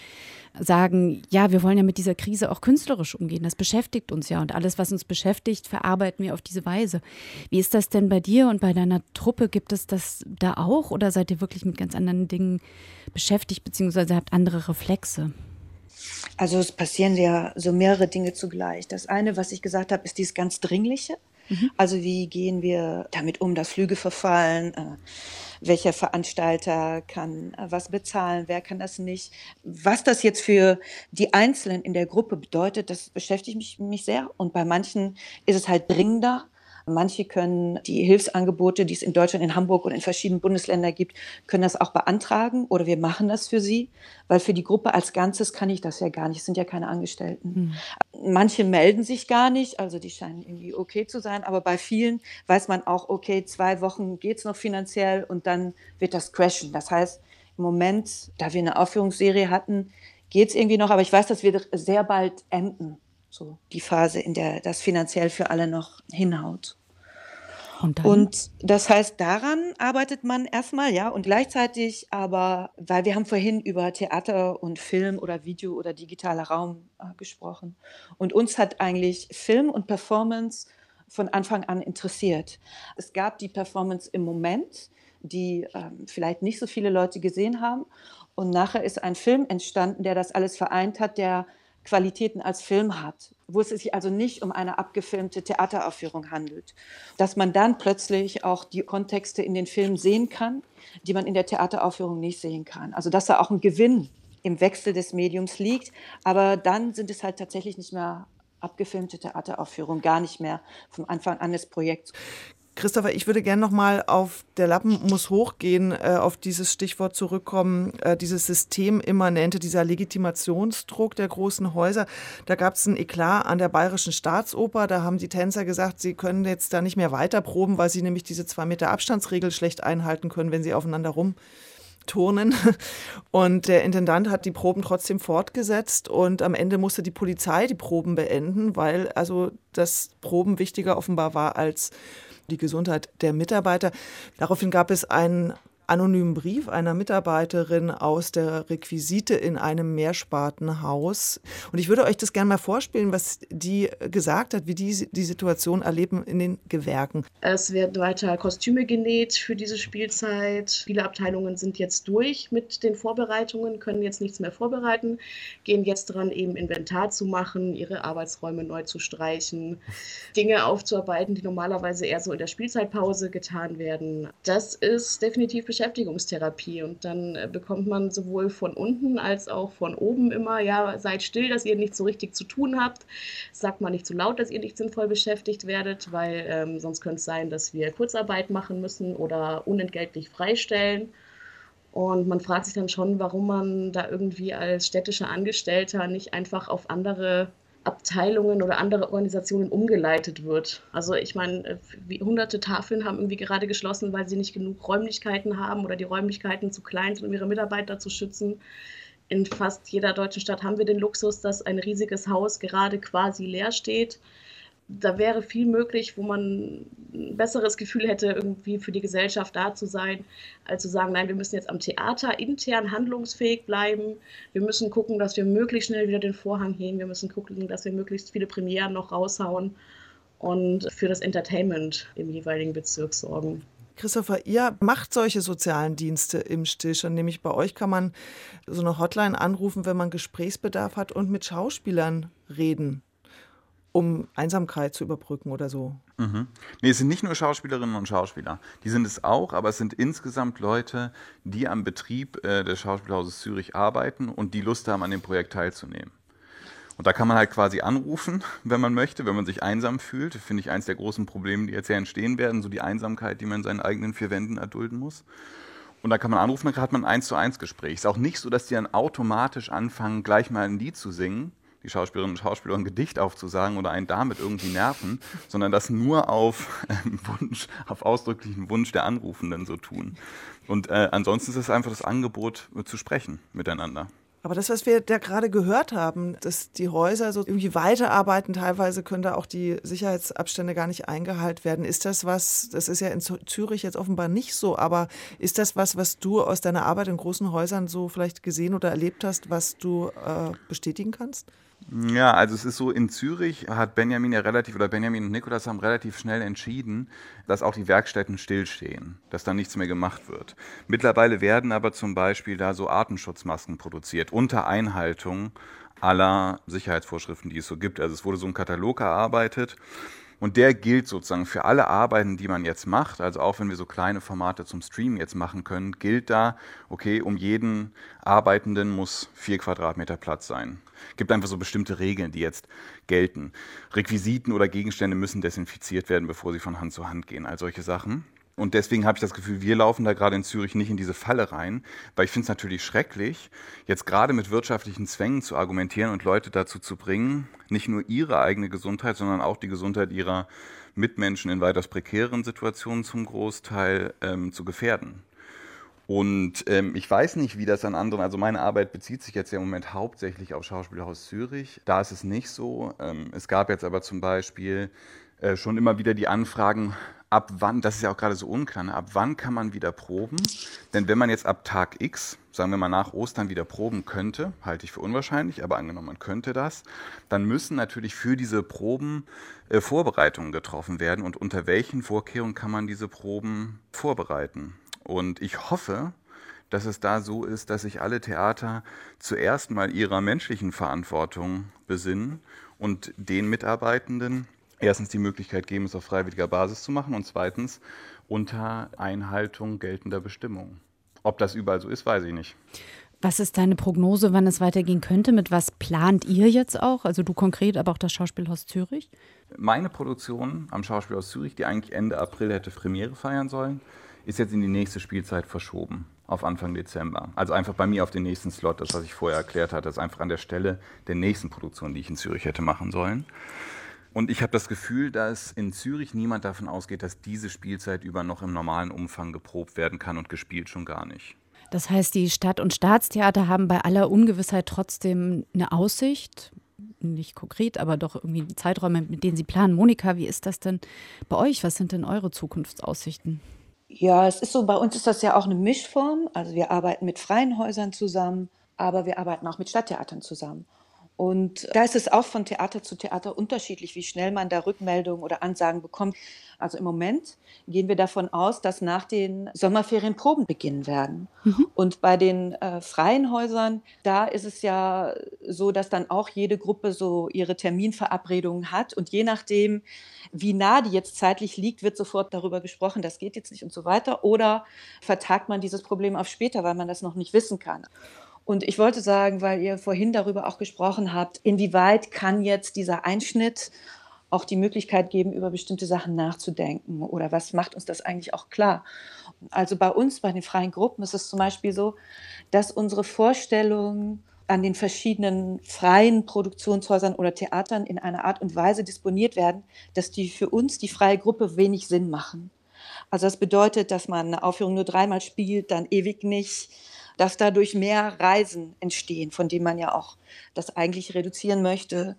sagen, ja, wir wollen ja mit dieser Krise auch künstlerisch umgehen. Das beschäftigt uns ja und alles, was uns beschäftigt, verarbeiten wir auf diese Weise. Wie ist das denn bei dir und bei deiner Truppe? Gibt es das da auch oder seid ihr wirklich mit ganz anderen Dingen beschäftigt, beziehungsweise habt andere Reflexe? Also es passieren ja so mehrere Dinge zugleich. Das eine, was ich gesagt habe, ist dieses ganz Dringliche. Mhm. Also wie gehen wir damit um, dass Flüge verfallen? Äh, welcher Veranstalter kann äh, was bezahlen, wer kann das nicht? Was das jetzt für die Einzelnen in der Gruppe bedeutet, das beschäftigt mich, mich sehr. Und bei manchen ist es halt dringender Manche können die Hilfsangebote, die es in Deutschland, in Hamburg und in verschiedenen Bundesländern gibt, können das auch beantragen oder wir machen das für sie, weil für die Gruppe als Ganzes kann ich das ja gar nicht, es sind ja keine Angestellten. Mhm. Manche melden sich gar nicht, also die scheinen irgendwie okay zu sein, aber bei vielen weiß man auch, okay, zwei Wochen geht es noch finanziell und dann wird das crashen. Das heißt, im Moment, da wir eine Aufführungsserie hatten, geht es irgendwie noch, aber ich weiß, dass wir sehr bald enden. So die Phase, in der das finanziell für alle noch hinhaut. Und, und, das heißt, daran arbeitet man erstmal, ja, und gleichzeitig aber, weil wir haben vorhin über Theater und Film oder Video oder digitaler Raum äh, gesprochen. Und uns hat eigentlich Film und Performance von Anfang an interessiert. Es gab die Performance im Moment, die ähm, vielleicht nicht so viele Leute gesehen haben. Und nachher ist ein Film entstanden, der das alles vereint hat, der Qualitäten als Film hat, wo es sich also nicht um eine abgefilmte Theateraufführung handelt. Dass man dann plötzlich auch die Kontexte in den Filmen sehen kann, die man in der Theateraufführung nicht sehen kann. Also dass da auch ein Gewinn im Wechsel des Mediums liegt, aber dann sind es halt tatsächlich nicht mehr abgefilmte Theateraufführungen, gar nicht mehr vom Anfang an des Projekts. Christopher, ich würde gerne noch mal auf der Lappen muss hochgehen, äh, auf dieses Stichwort zurückkommen, äh, dieses Systemimmanente, dieser Legitimationsdruck der großen Häuser. Da gab es ein Eklat an der Bayerischen Staatsoper. Da haben die Tänzer gesagt, sie können jetzt da nicht mehr weiter proben, weil sie nämlich diese zwei Meter Abstandsregel schlecht einhalten können, wenn sie aufeinander rum turnen. Und der Intendant hat die Proben trotzdem fortgesetzt und am Ende musste die Polizei die Proben beenden, weil also das Proben wichtiger offenbar war als die Gesundheit der Mitarbeiter. Daraufhin gab es einen anonymen Brief einer Mitarbeiterin aus der Requisite in einem Mehrspartenhaus. Und ich würde euch das gerne mal vorspielen, was die gesagt hat, wie die die Situation erleben in den Gewerken. Es werden weiter Kostüme genäht für diese Spielzeit. Viele Abteilungen sind jetzt durch mit den Vorbereitungen, können jetzt nichts mehr vorbereiten, gehen jetzt dran, eben Inventar zu machen, ihre Arbeitsräume neu zu streichen, Dinge aufzuarbeiten, die normalerweise eher so in der Spielzeitpause getan werden. Das ist definitiv beschäftigt Beschäftigungstherapie. Und dann äh, bekommt man sowohl von unten als auch von oben immer, ja, seid still, dass ihr nichts so richtig zu tun habt. Sagt mal nicht zu laut, dass ihr nicht sinnvoll beschäftigt werdet, weil ähm, sonst könnte es sein, dass wir Kurzarbeit machen müssen oder unentgeltlich freistellen. Und man fragt sich dann schon, warum man da irgendwie als städtischer Angestellter nicht einfach auf andere Abteilungen oder andere Organisationen umgeleitet wird. Also ich meine, äh, hunderte Tafeln haben irgendwie gerade geschlossen, weil sie nicht genug Räumlichkeiten haben oder die Räumlichkeiten zu klein sind, um ihre Mitarbeiter zu schützen. In fast jeder deutschen Stadt haben wir den Luxus, dass ein riesiges Haus gerade quasi leer steht da wäre viel möglich, wo man ein besseres Gefühl hätte, irgendwie für die Gesellschaft da zu sein, als zu sagen, nein, wir müssen jetzt am Theater intern handlungsfähig bleiben. Wir müssen gucken, dass wir möglichst schnell wieder den Vorhang heben. Wir müssen gucken, dass wir möglichst viele Premieren noch raushauen und für das Entertainment im jeweiligen Bezirk sorgen. Christopher, ihr macht solche sozialen Dienste im Stillstand. Nämlich bei euch kann man so eine Hotline anrufen, wenn man Gesprächsbedarf hat und mit Schauspielern reden um Einsamkeit zu überbrücken oder so. Mhm. Nee, es sind nicht nur Schauspielerinnen und Schauspieler. Die sind es auch, aber es sind insgesamt Leute, die am Betrieb äh, des Schauspielhauses Zürich arbeiten und die Lust haben, an dem Projekt teilzunehmen. Und da kann man halt quasi anrufen, wenn man möchte, wenn man sich einsam fühlt. Finde ich eines der großen Probleme, die jetzt ja entstehen werden, so die Einsamkeit, die man in seinen eigenen vier Wänden erdulden muss. Und da kann man anrufen, dann hat man ein eins zu eins Gespräch. Es ist auch nicht so, dass die dann automatisch anfangen, gleich mal ein Lied zu singen, die Schauspielerinnen und Schauspieler ein Gedicht aufzusagen oder einen damit irgendwie nerven, sondern das nur auf ähm, Wunsch, auf ausdrücklichen Wunsch der Anrufenden so tun. Und äh, ansonsten ist es einfach das Angebot äh, zu sprechen miteinander. Aber das, was wir da gerade gehört haben, dass die Häuser so irgendwie weiterarbeiten, teilweise können da auch die Sicherheitsabstände gar nicht eingehalten werden. Ist das was, das ist ja in Zürich jetzt offenbar nicht so, aber ist das was, was du aus deiner Arbeit in großen Häusern so vielleicht gesehen oder erlebt hast, was du äh, bestätigen kannst? Ja, also es ist so, in Zürich hat Benjamin ja relativ, oder Benjamin und Nikolas haben relativ schnell entschieden, dass auch die Werkstätten stillstehen, dass da nichts mehr gemacht wird. Mittlerweile werden aber zum Beispiel da so Atemschutzmasken produziert, unter Einhaltung aller Sicherheitsvorschriften, die es so gibt. Also es wurde so ein Katalog erarbeitet und der gilt sozusagen für alle Arbeiten, die man jetzt macht. Also auch wenn wir so kleine Formate zum Streamen jetzt machen können, gilt da, okay, um jeden Arbeitenden muss vier Quadratmeter Platz sein. Gibt einfach so bestimmte Regeln, die jetzt gelten. Requisiten oder Gegenstände müssen desinfiziert werden, bevor sie von Hand zu Hand gehen. All solche Sachen. Und deswegen habe ich das Gefühl, wir laufen da gerade in Zürich nicht in diese Falle rein, weil ich finde es natürlich schrecklich, jetzt gerade mit wirtschaftlichen Zwängen zu argumentieren und Leute dazu zu bringen, nicht nur ihre eigene Gesundheit, sondern auch die Gesundheit ihrer Mitmenschen in weitaus prekären Situationen zum Großteil ähm, zu gefährden. Und ähm, ich weiß nicht, wie das an anderen, also meine Arbeit bezieht sich jetzt ja im Moment hauptsächlich auf Schauspielhaus Zürich. Da ist es nicht so. Ähm, es gab jetzt aber zum Beispiel äh, schon immer wieder die Anfragen, ab wann, das ist ja auch gerade so unklar, ne? ab wann kann man wieder proben? Denn wenn man jetzt ab Tag X, sagen wir mal nach Ostern wieder proben könnte, halte ich für unwahrscheinlich, aber angenommen, man könnte das, dann müssen natürlich für diese Proben äh, Vorbereitungen getroffen werden. Und unter welchen Vorkehrungen kann man diese Proben vorbereiten? Und ich hoffe, dass es da so ist, dass sich alle Theater zuerst mal ihrer menschlichen Verantwortung besinnen und den Mitarbeitenden erstens die Möglichkeit geben, es auf freiwilliger Basis zu machen und zweitens unter Einhaltung geltender Bestimmungen. Ob das überall so ist, weiß ich nicht. Was ist deine Prognose, wann es weitergehen könnte? Mit was plant ihr jetzt auch? Also du konkret, aber auch das Schauspielhaus Zürich? Meine Produktion am Schauspielhaus Zürich, die eigentlich Ende April hätte Premiere feiern sollen, ist jetzt in die nächste Spielzeit verschoben, auf Anfang Dezember. Also einfach bei mir auf den nächsten Slot, das, was ich vorher erklärt hatte, ist einfach an der Stelle der nächsten Produktion, die ich in Zürich hätte machen sollen. Und ich habe das Gefühl, dass in Zürich niemand davon ausgeht, dass diese Spielzeit über noch im normalen Umfang geprobt werden kann und gespielt schon gar nicht. Das heißt, die Stadt- und Staatstheater haben bei aller Ungewissheit trotzdem eine Aussicht, nicht konkret, aber doch irgendwie Zeiträume, mit denen Sie planen. Monika, wie ist das denn bei euch? Was sind denn eure Zukunftsaussichten? Ja, es ist so, bei uns ist das ja auch eine Mischform. Also wir arbeiten mit freien Häusern zusammen, aber wir arbeiten auch mit Stadttheatern zusammen. Und da ist es auch von Theater zu Theater unterschiedlich, wie schnell man da Rückmeldungen oder Ansagen bekommt. Also im Moment gehen wir davon aus, dass nach den Sommerferien Proben beginnen werden. Mhm. Und bei den äh, freien Häusern, da ist es ja so, dass dann auch jede Gruppe so ihre Terminverabredungen hat. Und je nachdem, wie nah die jetzt zeitlich liegt, wird sofort darüber gesprochen, das geht jetzt nicht und so weiter. Oder vertagt man dieses Problem auf später, weil man das noch nicht wissen kann. Und ich wollte sagen, weil ihr vorhin darüber auch gesprochen habt, inwieweit kann jetzt dieser Einschnitt auch die Möglichkeit geben, über bestimmte Sachen nachzudenken oder was macht uns das eigentlich auch klar? Also bei uns, bei den freien Gruppen ist es zum Beispiel so, dass unsere Vorstellungen an den verschiedenen freien Produktionshäusern oder Theatern in einer Art und Weise disponiert werden, dass die für uns, die freie Gruppe, wenig Sinn machen. Also das bedeutet, dass man eine Aufführung nur dreimal spielt, dann ewig nicht, dass dadurch mehr Reisen entstehen, von denen man ja auch das eigentlich reduzieren möchte.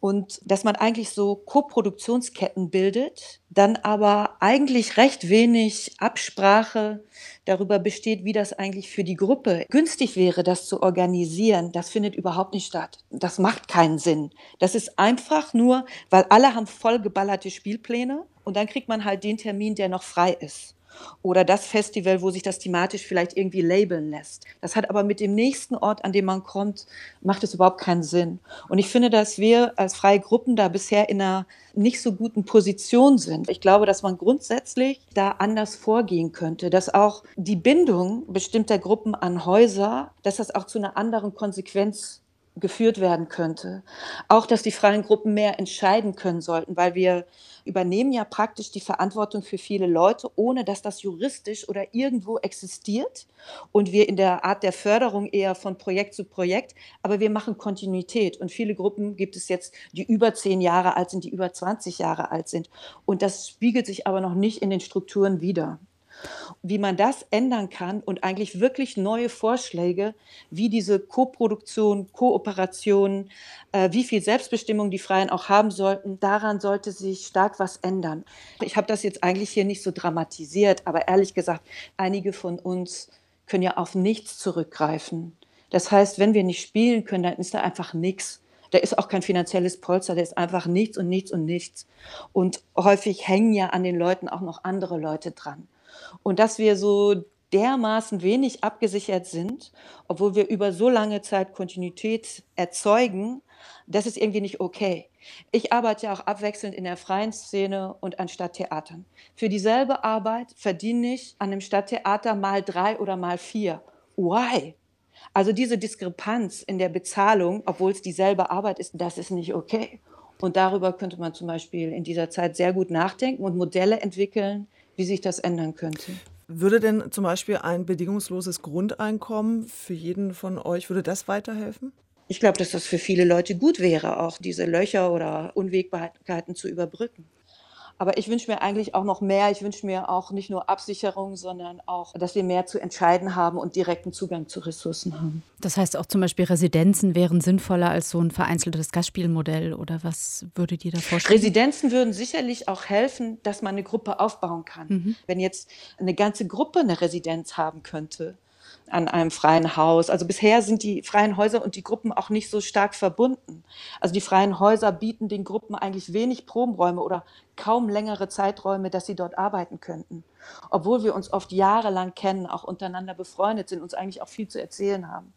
Und dass man eigentlich so Koproduktionsketten bildet, dann aber eigentlich recht wenig Absprache darüber besteht, wie das eigentlich für die Gruppe günstig wäre, das zu organisieren. Das findet überhaupt nicht statt. Das macht keinen Sinn. Das ist einfach nur, weil alle haben vollgeballerte Spielpläne und dann kriegt man halt den Termin, der noch frei ist oder das Festival, wo sich das thematisch vielleicht irgendwie labeln lässt. Das hat aber mit dem nächsten Ort, an dem man kommt, macht es überhaupt keinen Sinn. Und ich finde, dass wir als freie Gruppen da bisher in einer nicht so guten Position sind. Ich glaube, dass man grundsätzlich da anders vorgehen könnte, dass auch die Bindung bestimmter Gruppen an Häuser, dass das auch zu einer anderen Konsequenz geführt werden könnte. Auch, dass die freien Gruppen mehr entscheiden können sollten, weil wir übernehmen ja praktisch die Verantwortung für viele Leute, ohne dass das juristisch oder irgendwo existiert. Und wir in der Art der Förderung eher von Projekt zu Projekt, aber wir machen Kontinuität. Und viele Gruppen gibt es jetzt, die über zehn Jahre alt sind, die über 20 Jahre alt sind. Und das spiegelt sich aber noch nicht in den Strukturen wider wie man das ändern kann und eigentlich wirklich neue Vorschläge, wie diese Koproduktion, Kooperation, äh, wie viel Selbstbestimmung die Freien auch haben sollten, daran sollte sich stark was ändern. Ich habe das jetzt eigentlich hier nicht so dramatisiert, aber ehrlich gesagt, einige von uns können ja auf nichts zurückgreifen. Das heißt, wenn wir nicht spielen können, dann ist da einfach nichts. Da ist auch kein finanzielles Polster, da ist einfach nichts und nichts und nichts. Und häufig hängen ja an den Leuten auch noch andere Leute dran. Und dass wir so dermaßen wenig abgesichert sind, obwohl wir über so lange Zeit Kontinuität erzeugen, das ist irgendwie nicht okay. Ich arbeite ja auch abwechselnd in der freien Szene und an Stadttheatern. Für dieselbe Arbeit verdiene ich an einem Stadttheater mal drei oder mal vier. Why? Also diese Diskrepanz in der Bezahlung, obwohl es dieselbe Arbeit ist, das ist nicht okay. Und darüber könnte man zum Beispiel in dieser Zeit sehr gut nachdenken und Modelle entwickeln, wie sich das ändern könnte. Würde denn zum Beispiel ein bedingungsloses Grundeinkommen für jeden von euch, würde das weiterhelfen? Ich glaube, dass das für viele Leute gut wäre, auch diese Löcher oder Unwägbarkeiten zu überbrücken. Aber ich wünsche mir eigentlich auch noch mehr. Ich wünsche mir auch nicht nur Absicherung, sondern auch, dass wir mehr zu entscheiden haben und direkten Zugang zu Ressourcen haben. Das heißt auch zum Beispiel Residenzen wären sinnvoller als so ein vereinzeltes Gastspielmodell oder was würdet ihr da vorstellen? Residenzen würden sicherlich auch helfen, dass man eine Gruppe aufbauen kann. Mhm. Wenn jetzt eine ganze Gruppe eine Residenz haben könnte, an einem freien Haus. Also bisher sind die freien Häuser und die Gruppen auch nicht so stark verbunden. Also die freien Häuser bieten den Gruppen eigentlich wenig Probenräume oder kaum längere Zeiträume, dass sie dort arbeiten könnten. Obwohl wir uns oft jahrelang kennen, auch untereinander befreundet sind, uns eigentlich auch viel zu erzählen haben.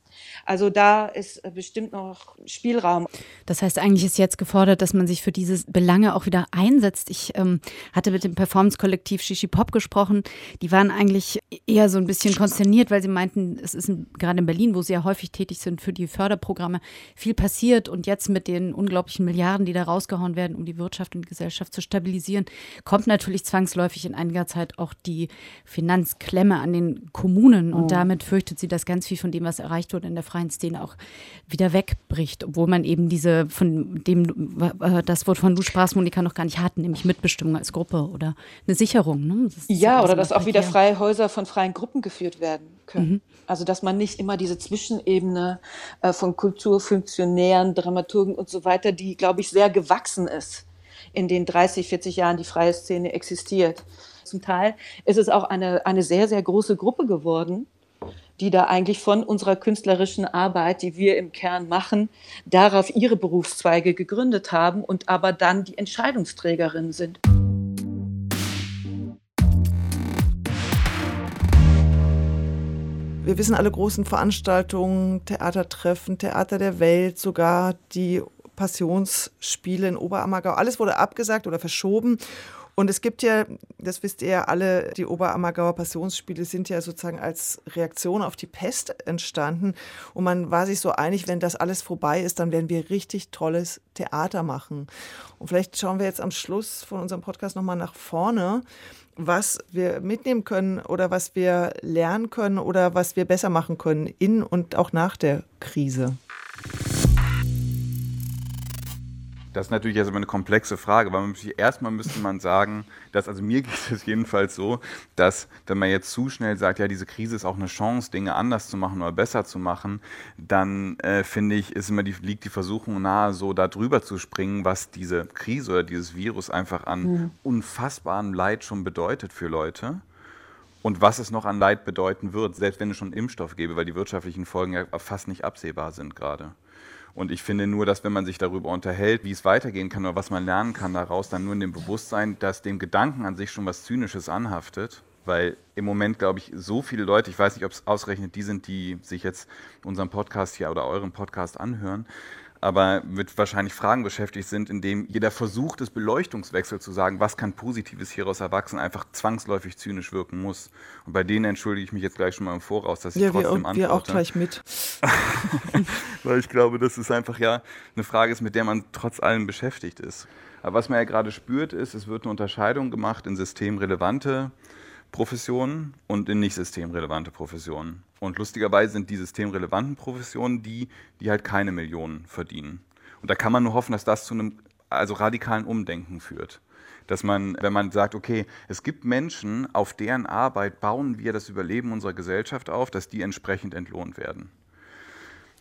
Also da ist äh, bestimmt noch Spielraum. Das heißt, eigentlich ist jetzt gefordert, dass man sich für diese Belange auch wieder einsetzt. Ich ähm, hatte mit dem Performance-Kollektiv Shishi Pop gesprochen. Die waren eigentlich eher so ein bisschen konsterniert, weil sie meinten, es ist gerade in Berlin, wo sie ja häufig tätig sind für die Förderprogramme, viel passiert. Und jetzt mit den unglaublichen Milliarden, die da rausgehauen werden, um die Wirtschaft und die Gesellschaft zu stabilisieren, kommt natürlich zwangsläufig in einiger Zeit auch die Finanzklemme an den Kommunen. Und oh. damit fürchtet sie, dass ganz viel von dem, was erreicht wurde, in der freien Szene auch wieder wegbricht, obwohl man eben diese von dem äh, das Wort von du sprachst, Monika, noch gar nicht hat, nämlich Mitbestimmung als Gruppe oder eine Sicherung. Ne? ja, oder dass auch wieder freie Häuser von freien Gruppen geführt werden können. Mhm. Also dass man nicht immer diese Zwischenebene äh, von Kulturfunktionären, Dramaturgen und so weiter, die, glaube ich, sehr gewachsen ist in den 30, 40 Jahren, die freie Szene existiert. Zum Teil ist es auch eine, eine sehr, sehr große Gruppe geworden, die da eigentlich von unserer künstlerischen Arbeit, die wir im Kern machen, darauf ihre Berufszweige gegründet haben und aber dann die Entscheidungsträgerinnen sind. Wir wissen alle großen Veranstaltungen, Theatertreffen, Theater der Welt, sogar die Passionsspiele in Oberammergau, alles wurde abgesagt oder verschoben. Und es gibt ja, das wisst ihr ja alle, die Oberammergauer Passionsspiele sind ja sozusagen als Reaktion auf die Pest entstanden. Und man war sich so einig, wenn das alles vorbei ist, dann werden wir richtig tolles Theater machen. Und vielleicht schauen wir jetzt am Schluss von unserem Podcast nochmal nach vorne, was wir mitnehmen können oder was wir lernen können oder was wir besser machen können in und auch nach der Krise. Das ist natürlich also eine komplexe Frage, weil man erstmal müsste man sagen, dass, also mir geht es jedenfalls so, dass wenn man jetzt zu schnell sagt, ja, diese Krise ist auch eine Chance, Dinge anders zu machen oder besser zu machen, dann äh, finde ich, ist immer die, liegt die Versuchung nahe, so da drüber zu springen, was diese Krise oder dieses Virus einfach an mhm. unfassbarem Leid schon bedeutet für Leute und was es noch an Leid bedeuten wird, selbst wenn es schon Impfstoff gäbe, weil die wirtschaftlichen Folgen ja fast nicht absehbar sind gerade. Und ich finde nur, dass wenn man sich darüber unterhält, wie es weitergehen kann oder was man lernen kann daraus, dann nur in dem Bewusstsein, dass dem Gedanken an sich schon was Zynisches anhaftet. Weil im Moment, glaube ich, so viele Leute, ich weiß nicht, ob es ausgerechnet die sind, die sich jetzt unseren Podcast hier oder euren Podcast anhören, aber mit wahrscheinlich Fragen beschäftigt sind, in dem jeder Versuch des Beleuchtungswechsels zu sagen, was kann Positives hieraus erwachsen, einfach zwangsläufig zynisch wirken muss. Und bei denen entschuldige ich mich jetzt gleich schon mal im Voraus, dass ich ja, trotzdem wir, antworte. wir auch gleich mit. Weil ich glaube, dass es einfach ja eine Frage ist, mit der man trotz allem beschäftigt ist. Aber was man ja gerade spürt, ist, es wird eine Unterscheidung gemacht in systemrelevante Professionen und in nicht systemrelevante Professionen. Und lustigerweise sind die systemrelevanten Professionen die, die halt keine Millionen verdienen. Und da kann man nur hoffen, dass das zu einem also radikalen Umdenken führt. Dass man, wenn man sagt, okay, es gibt Menschen, auf deren Arbeit bauen wir das Überleben unserer Gesellschaft auf, dass die entsprechend entlohnt werden.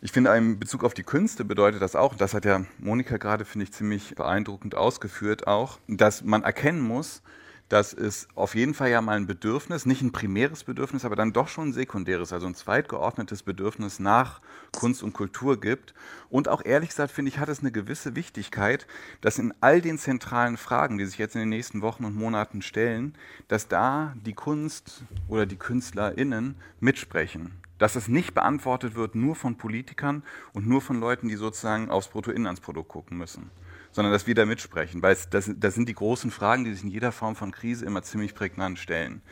Ich finde, in Bezug auf die Künste bedeutet das auch, das hat ja Monika gerade, finde ich, ziemlich beeindruckend ausgeführt auch, dass man erkennen muss, dass es auf jeden Fall ja mal ein Bedürfnis, nicht ein primäres Bedürfnis, aber dann doch schon ein sekundäres, also ein zweitgeordnetes Bedürfnis nach Kunst und Kultur gibt. Und auch ehrlich gesagt, finde ich, hat es eine gewisse Wichtigkeit, dass in all den zentralen Fragen, die sich jetzt in den nächsten Wochen und Monaten stellen, dass da die Kunst oder die KünstlerInnen mitsprechen. Dass es nicht beantwortet wird nur von Politikern und nur von Leuten, die sozusagen aufs Bruttoinlandsprodukt gucken müssen sondern dass wir da mitsprechen, weil das, das sind die großen Fragen, die sich in jeder Form von Krise immer ziemlich prägnant stellen.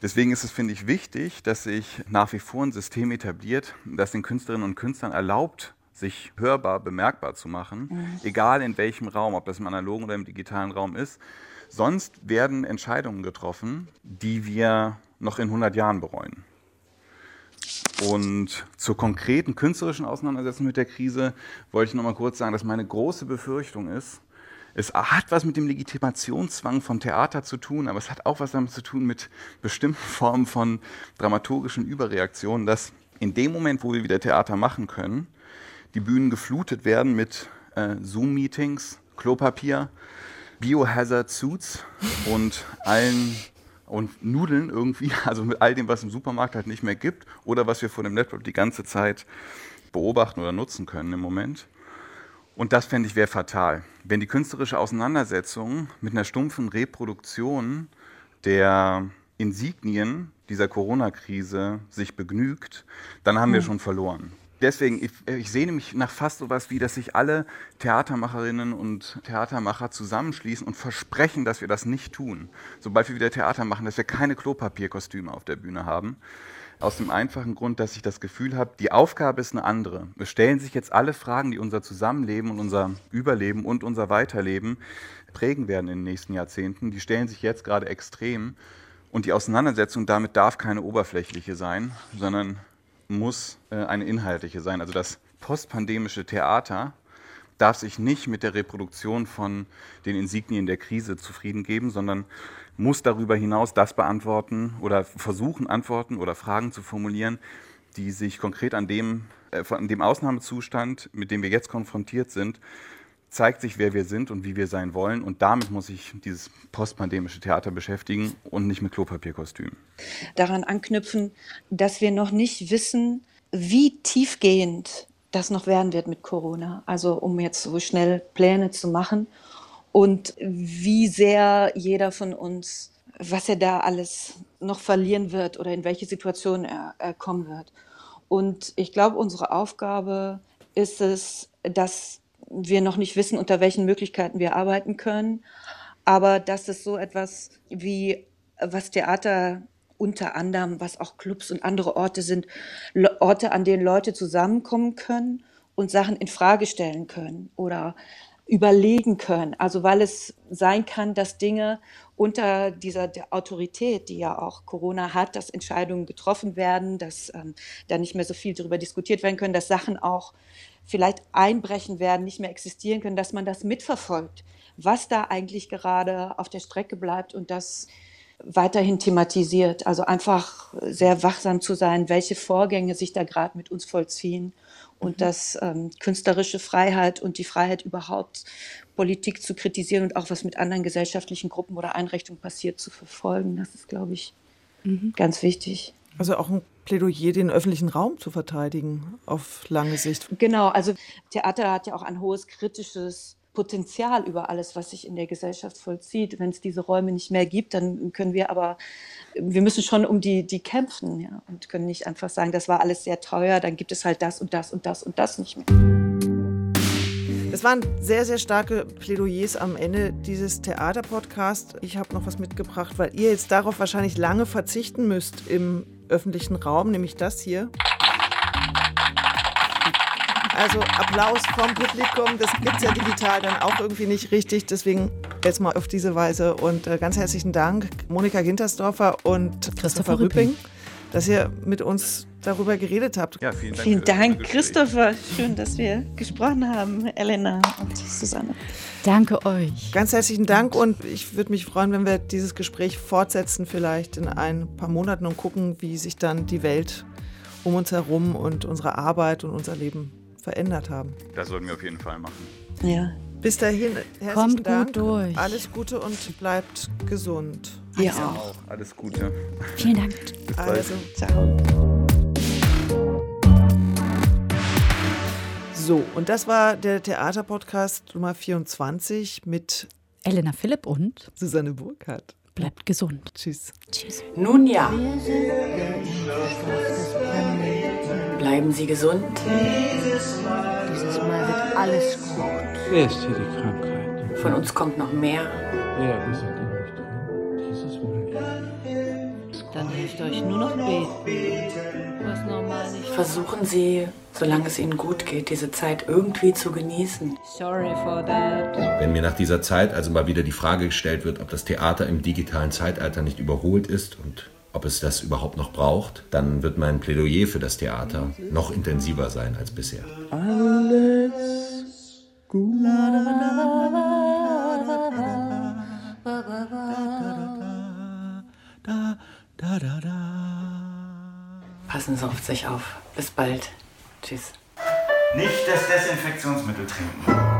Deswegen ist es, finde ich, wichtig, dass sich nach wie vor ein System etabliert, das den Künstlerinnen und Künstlern erlaubt, sich hörbar, bemerkbar zu machen, mhm. egal in welchem Raum, ob das im analogen oder im digitalen Raum ist. Sonst werden Entscheidungen getroffen, die wir noch in 100 Jahren bereuen. Und zur konkreten künstlerischen Auseinandersetzung mit der Krise wollte ich noch mal kurz sagen, dass meine große Befürchtung ist, es hat was mit dem Legitimationszwang von Theater zu tun, aber es hat auch was damit zu tun mit bestimmten Formen von dramaturgischen Überreaktionen, dass in dem Moment, wo wir wieder Theater machen können, die Bühnen geflutet werden mit äh, Zoom-Meetings, Klopapier, Biohazard Suits und allen und Nudeln irgendwie, also mit all dem, was im Supermarkt halt nicht mehr gibt oder was wir vor dem Laptop die ganze Zeit beobachten oder nutzen können im Moment. Und das fände ich wäre fatal. Wenn die künstlerische Auseinandersetzung mit einer stumpfen Reproduktion der Insignien dieser Corona-Krise sich begnügt, dann haben wir hm. schon verloren deswegen, ich, ich sehne mich nach fast sowas wie, dass sich alle Theatermacherinnen und Theatermacher zusammenschließen und versprechen, dass wir das nicht tun. Sobald wir wieder Theater machen, dass wir keine Klopapierkostüme auf der Bühne haben. Aus dem einfachen Grund, dass ich das Gefühl habe, die Aufgabe ist eine andere. Es stellen sich jetzt alle Fragen, die unser Zusammenleben und unser Überleben und unser Weiterleben prägen werden in den nächsten Jahrzehnten. Die stellen sich jetzt gerade extrem. Und die Auseinandersetzung damit darf keine oberflächliche sein, sondern muss äh, eine inhaltliche sein. Also das postpandemische Theater darf sich nicht mit der Reproduktion von den Insignien der Krise zufrieden geben, sondern muss darüber hinaus das beantworten oder versuchen, Antworten oder Fragen zu formulieren, die sich konkret an dem, äh, an dem Ausnahmezustand, mit dem wir jetzt konfrontiert sind, zeigt sich, wer wir sind und wie wir sein wollen. Und damit muss sich dieses postpandemische Theater beschäftigen und nicht mit Klopapierkostümen. Daran anknüpfen, dass wir noch nicht wissen, wie tiefgehend das noch werden wird mit Corona. Also um jetzt so schnell Pläne zu machen und wie sehr jeder von uns, was er da alles noch verlieren wird oder in welche Situation er, er kommen wird. Und ich glaube, unsere Aufgabe ist es, dass wir noch nicht wissen, unter welchen Möglichkeiten wir arbeiten können. Aber dass es so etwas wie, was Theater unter anderem, was auch Clubs und andere Orte sind, Orte, an denen Leute zusammenkommen können und Sachen in Frage stellen können oder überlegen können. Also weil es sein kann, dass Dinge unter dieser Autorität, die ja auch Corona hat, dass Entscheidungen getroffen werden, dass ähm, da nicht mehr so viel darüber diskutiert werden können, dass Sachen auch vielleicht einbrechen werden, nicht mehr existieren können, dass man das mitverfolgt, was da eigentlich gerade auf der Strecke bleibt und das weiterhin thematisiert. Also einfach sehr wachsam zu sein, welche Vorgänge sich da gerade mit uns vollziehen und mhm. dass ähm, künstlerische Freiheit und die Freiheit überhaupt Politik zu kritisieren und auch was mit anderen gesellschaftlichen Gruppen oder Einrichtungen passiert zu verfolgen. Das ist, glaube ich, mhm. ganz wichtig. Also auch ein Plädoyer, den öffentlichen Raum zu verteidigen auf lange Sicht. Genau, also Theater hat ja auch ein hohes kritisches Potenzial über alles, was sich in der Gesellschaft vollzieht. Wenn es diese Räume nicht mehr gibt, dann können wir aber, wir müssen schon um die, die kämpfen ja, und können nicht einfach sagen, das war alles sehr teuer, dann gibt es halt das und das und das und das nicht mehr. Es waren sehr, sehr starke Plädoyers am Ende dieses Theaterpodcasts. Ich habe noch was mitgebracht, weil ihr jetzt darauf wahrscheinlich lange verzichten müsst im öffentlichen Raum, nämlich das hier. Also Applaus vom Publikum, das gibt es ja digital dann auch irgendwie nicht richtig. Deswegen jetzt mal auf diese Weise. Und äh, ganz herzlichen Dank, Monika Gintersdorfer und Christopher Rüpping, dass ihr mit uns darüber geredet habt. Ja, vielen Dank. Vielen Dank, Christopher. Schön, dass wir gesprochen haben, Elena und Susanne. Danke euch. Ganz herzlichen Dank und ich würde mich freuen, wenn wir dieses Gespräch fortsetzen, vielleicht in ein paar Monaten und gucken, wie sich dann die Welt um uns herum und unsere Arbeit und unser Leben verändert haben. Das sollten wir auf jeden Fall machen. Ja. Bis dahin, herzlichen Kommt Dank. gut durch. Alles Gute und bleibt gesund. Ihr auch. Alles Gute. Vielen Dank. Bis bald. Also, ciao. So, und das war der Theaterpodcast Nummer 24 mit Elena Philipp und Susanne Burkhardt. Bleibt gesund. Tschüss. Tschüss. Nun ja. Bleiben Sie gesund. Dieses Mal, Dieses Mal wird alles gut. Wer ist hier die Krankheit? Von uns kommt noch mehr. Wer ist nicht drin? Dieses Mal. Dann hilft euch nur noch beten. Versuchen Sie solange es ihnen gut geht, diese Zeit irgendwie zu genießen. Sorry for that. Wenn mir nach dieser Zeit also mal wieder die Frage gestellt wird, ob das Theater im digitalen Zeitalter nicht überholt ist und ob es das überhaupt noch braucht, dann wird mein Plädoyer für das Theater noch intensiver sein als bisher. Alles gut. Passen Sie auf sich auf. Bis bald. Tschüss. Nicht das Desinfektionsmittel trinken.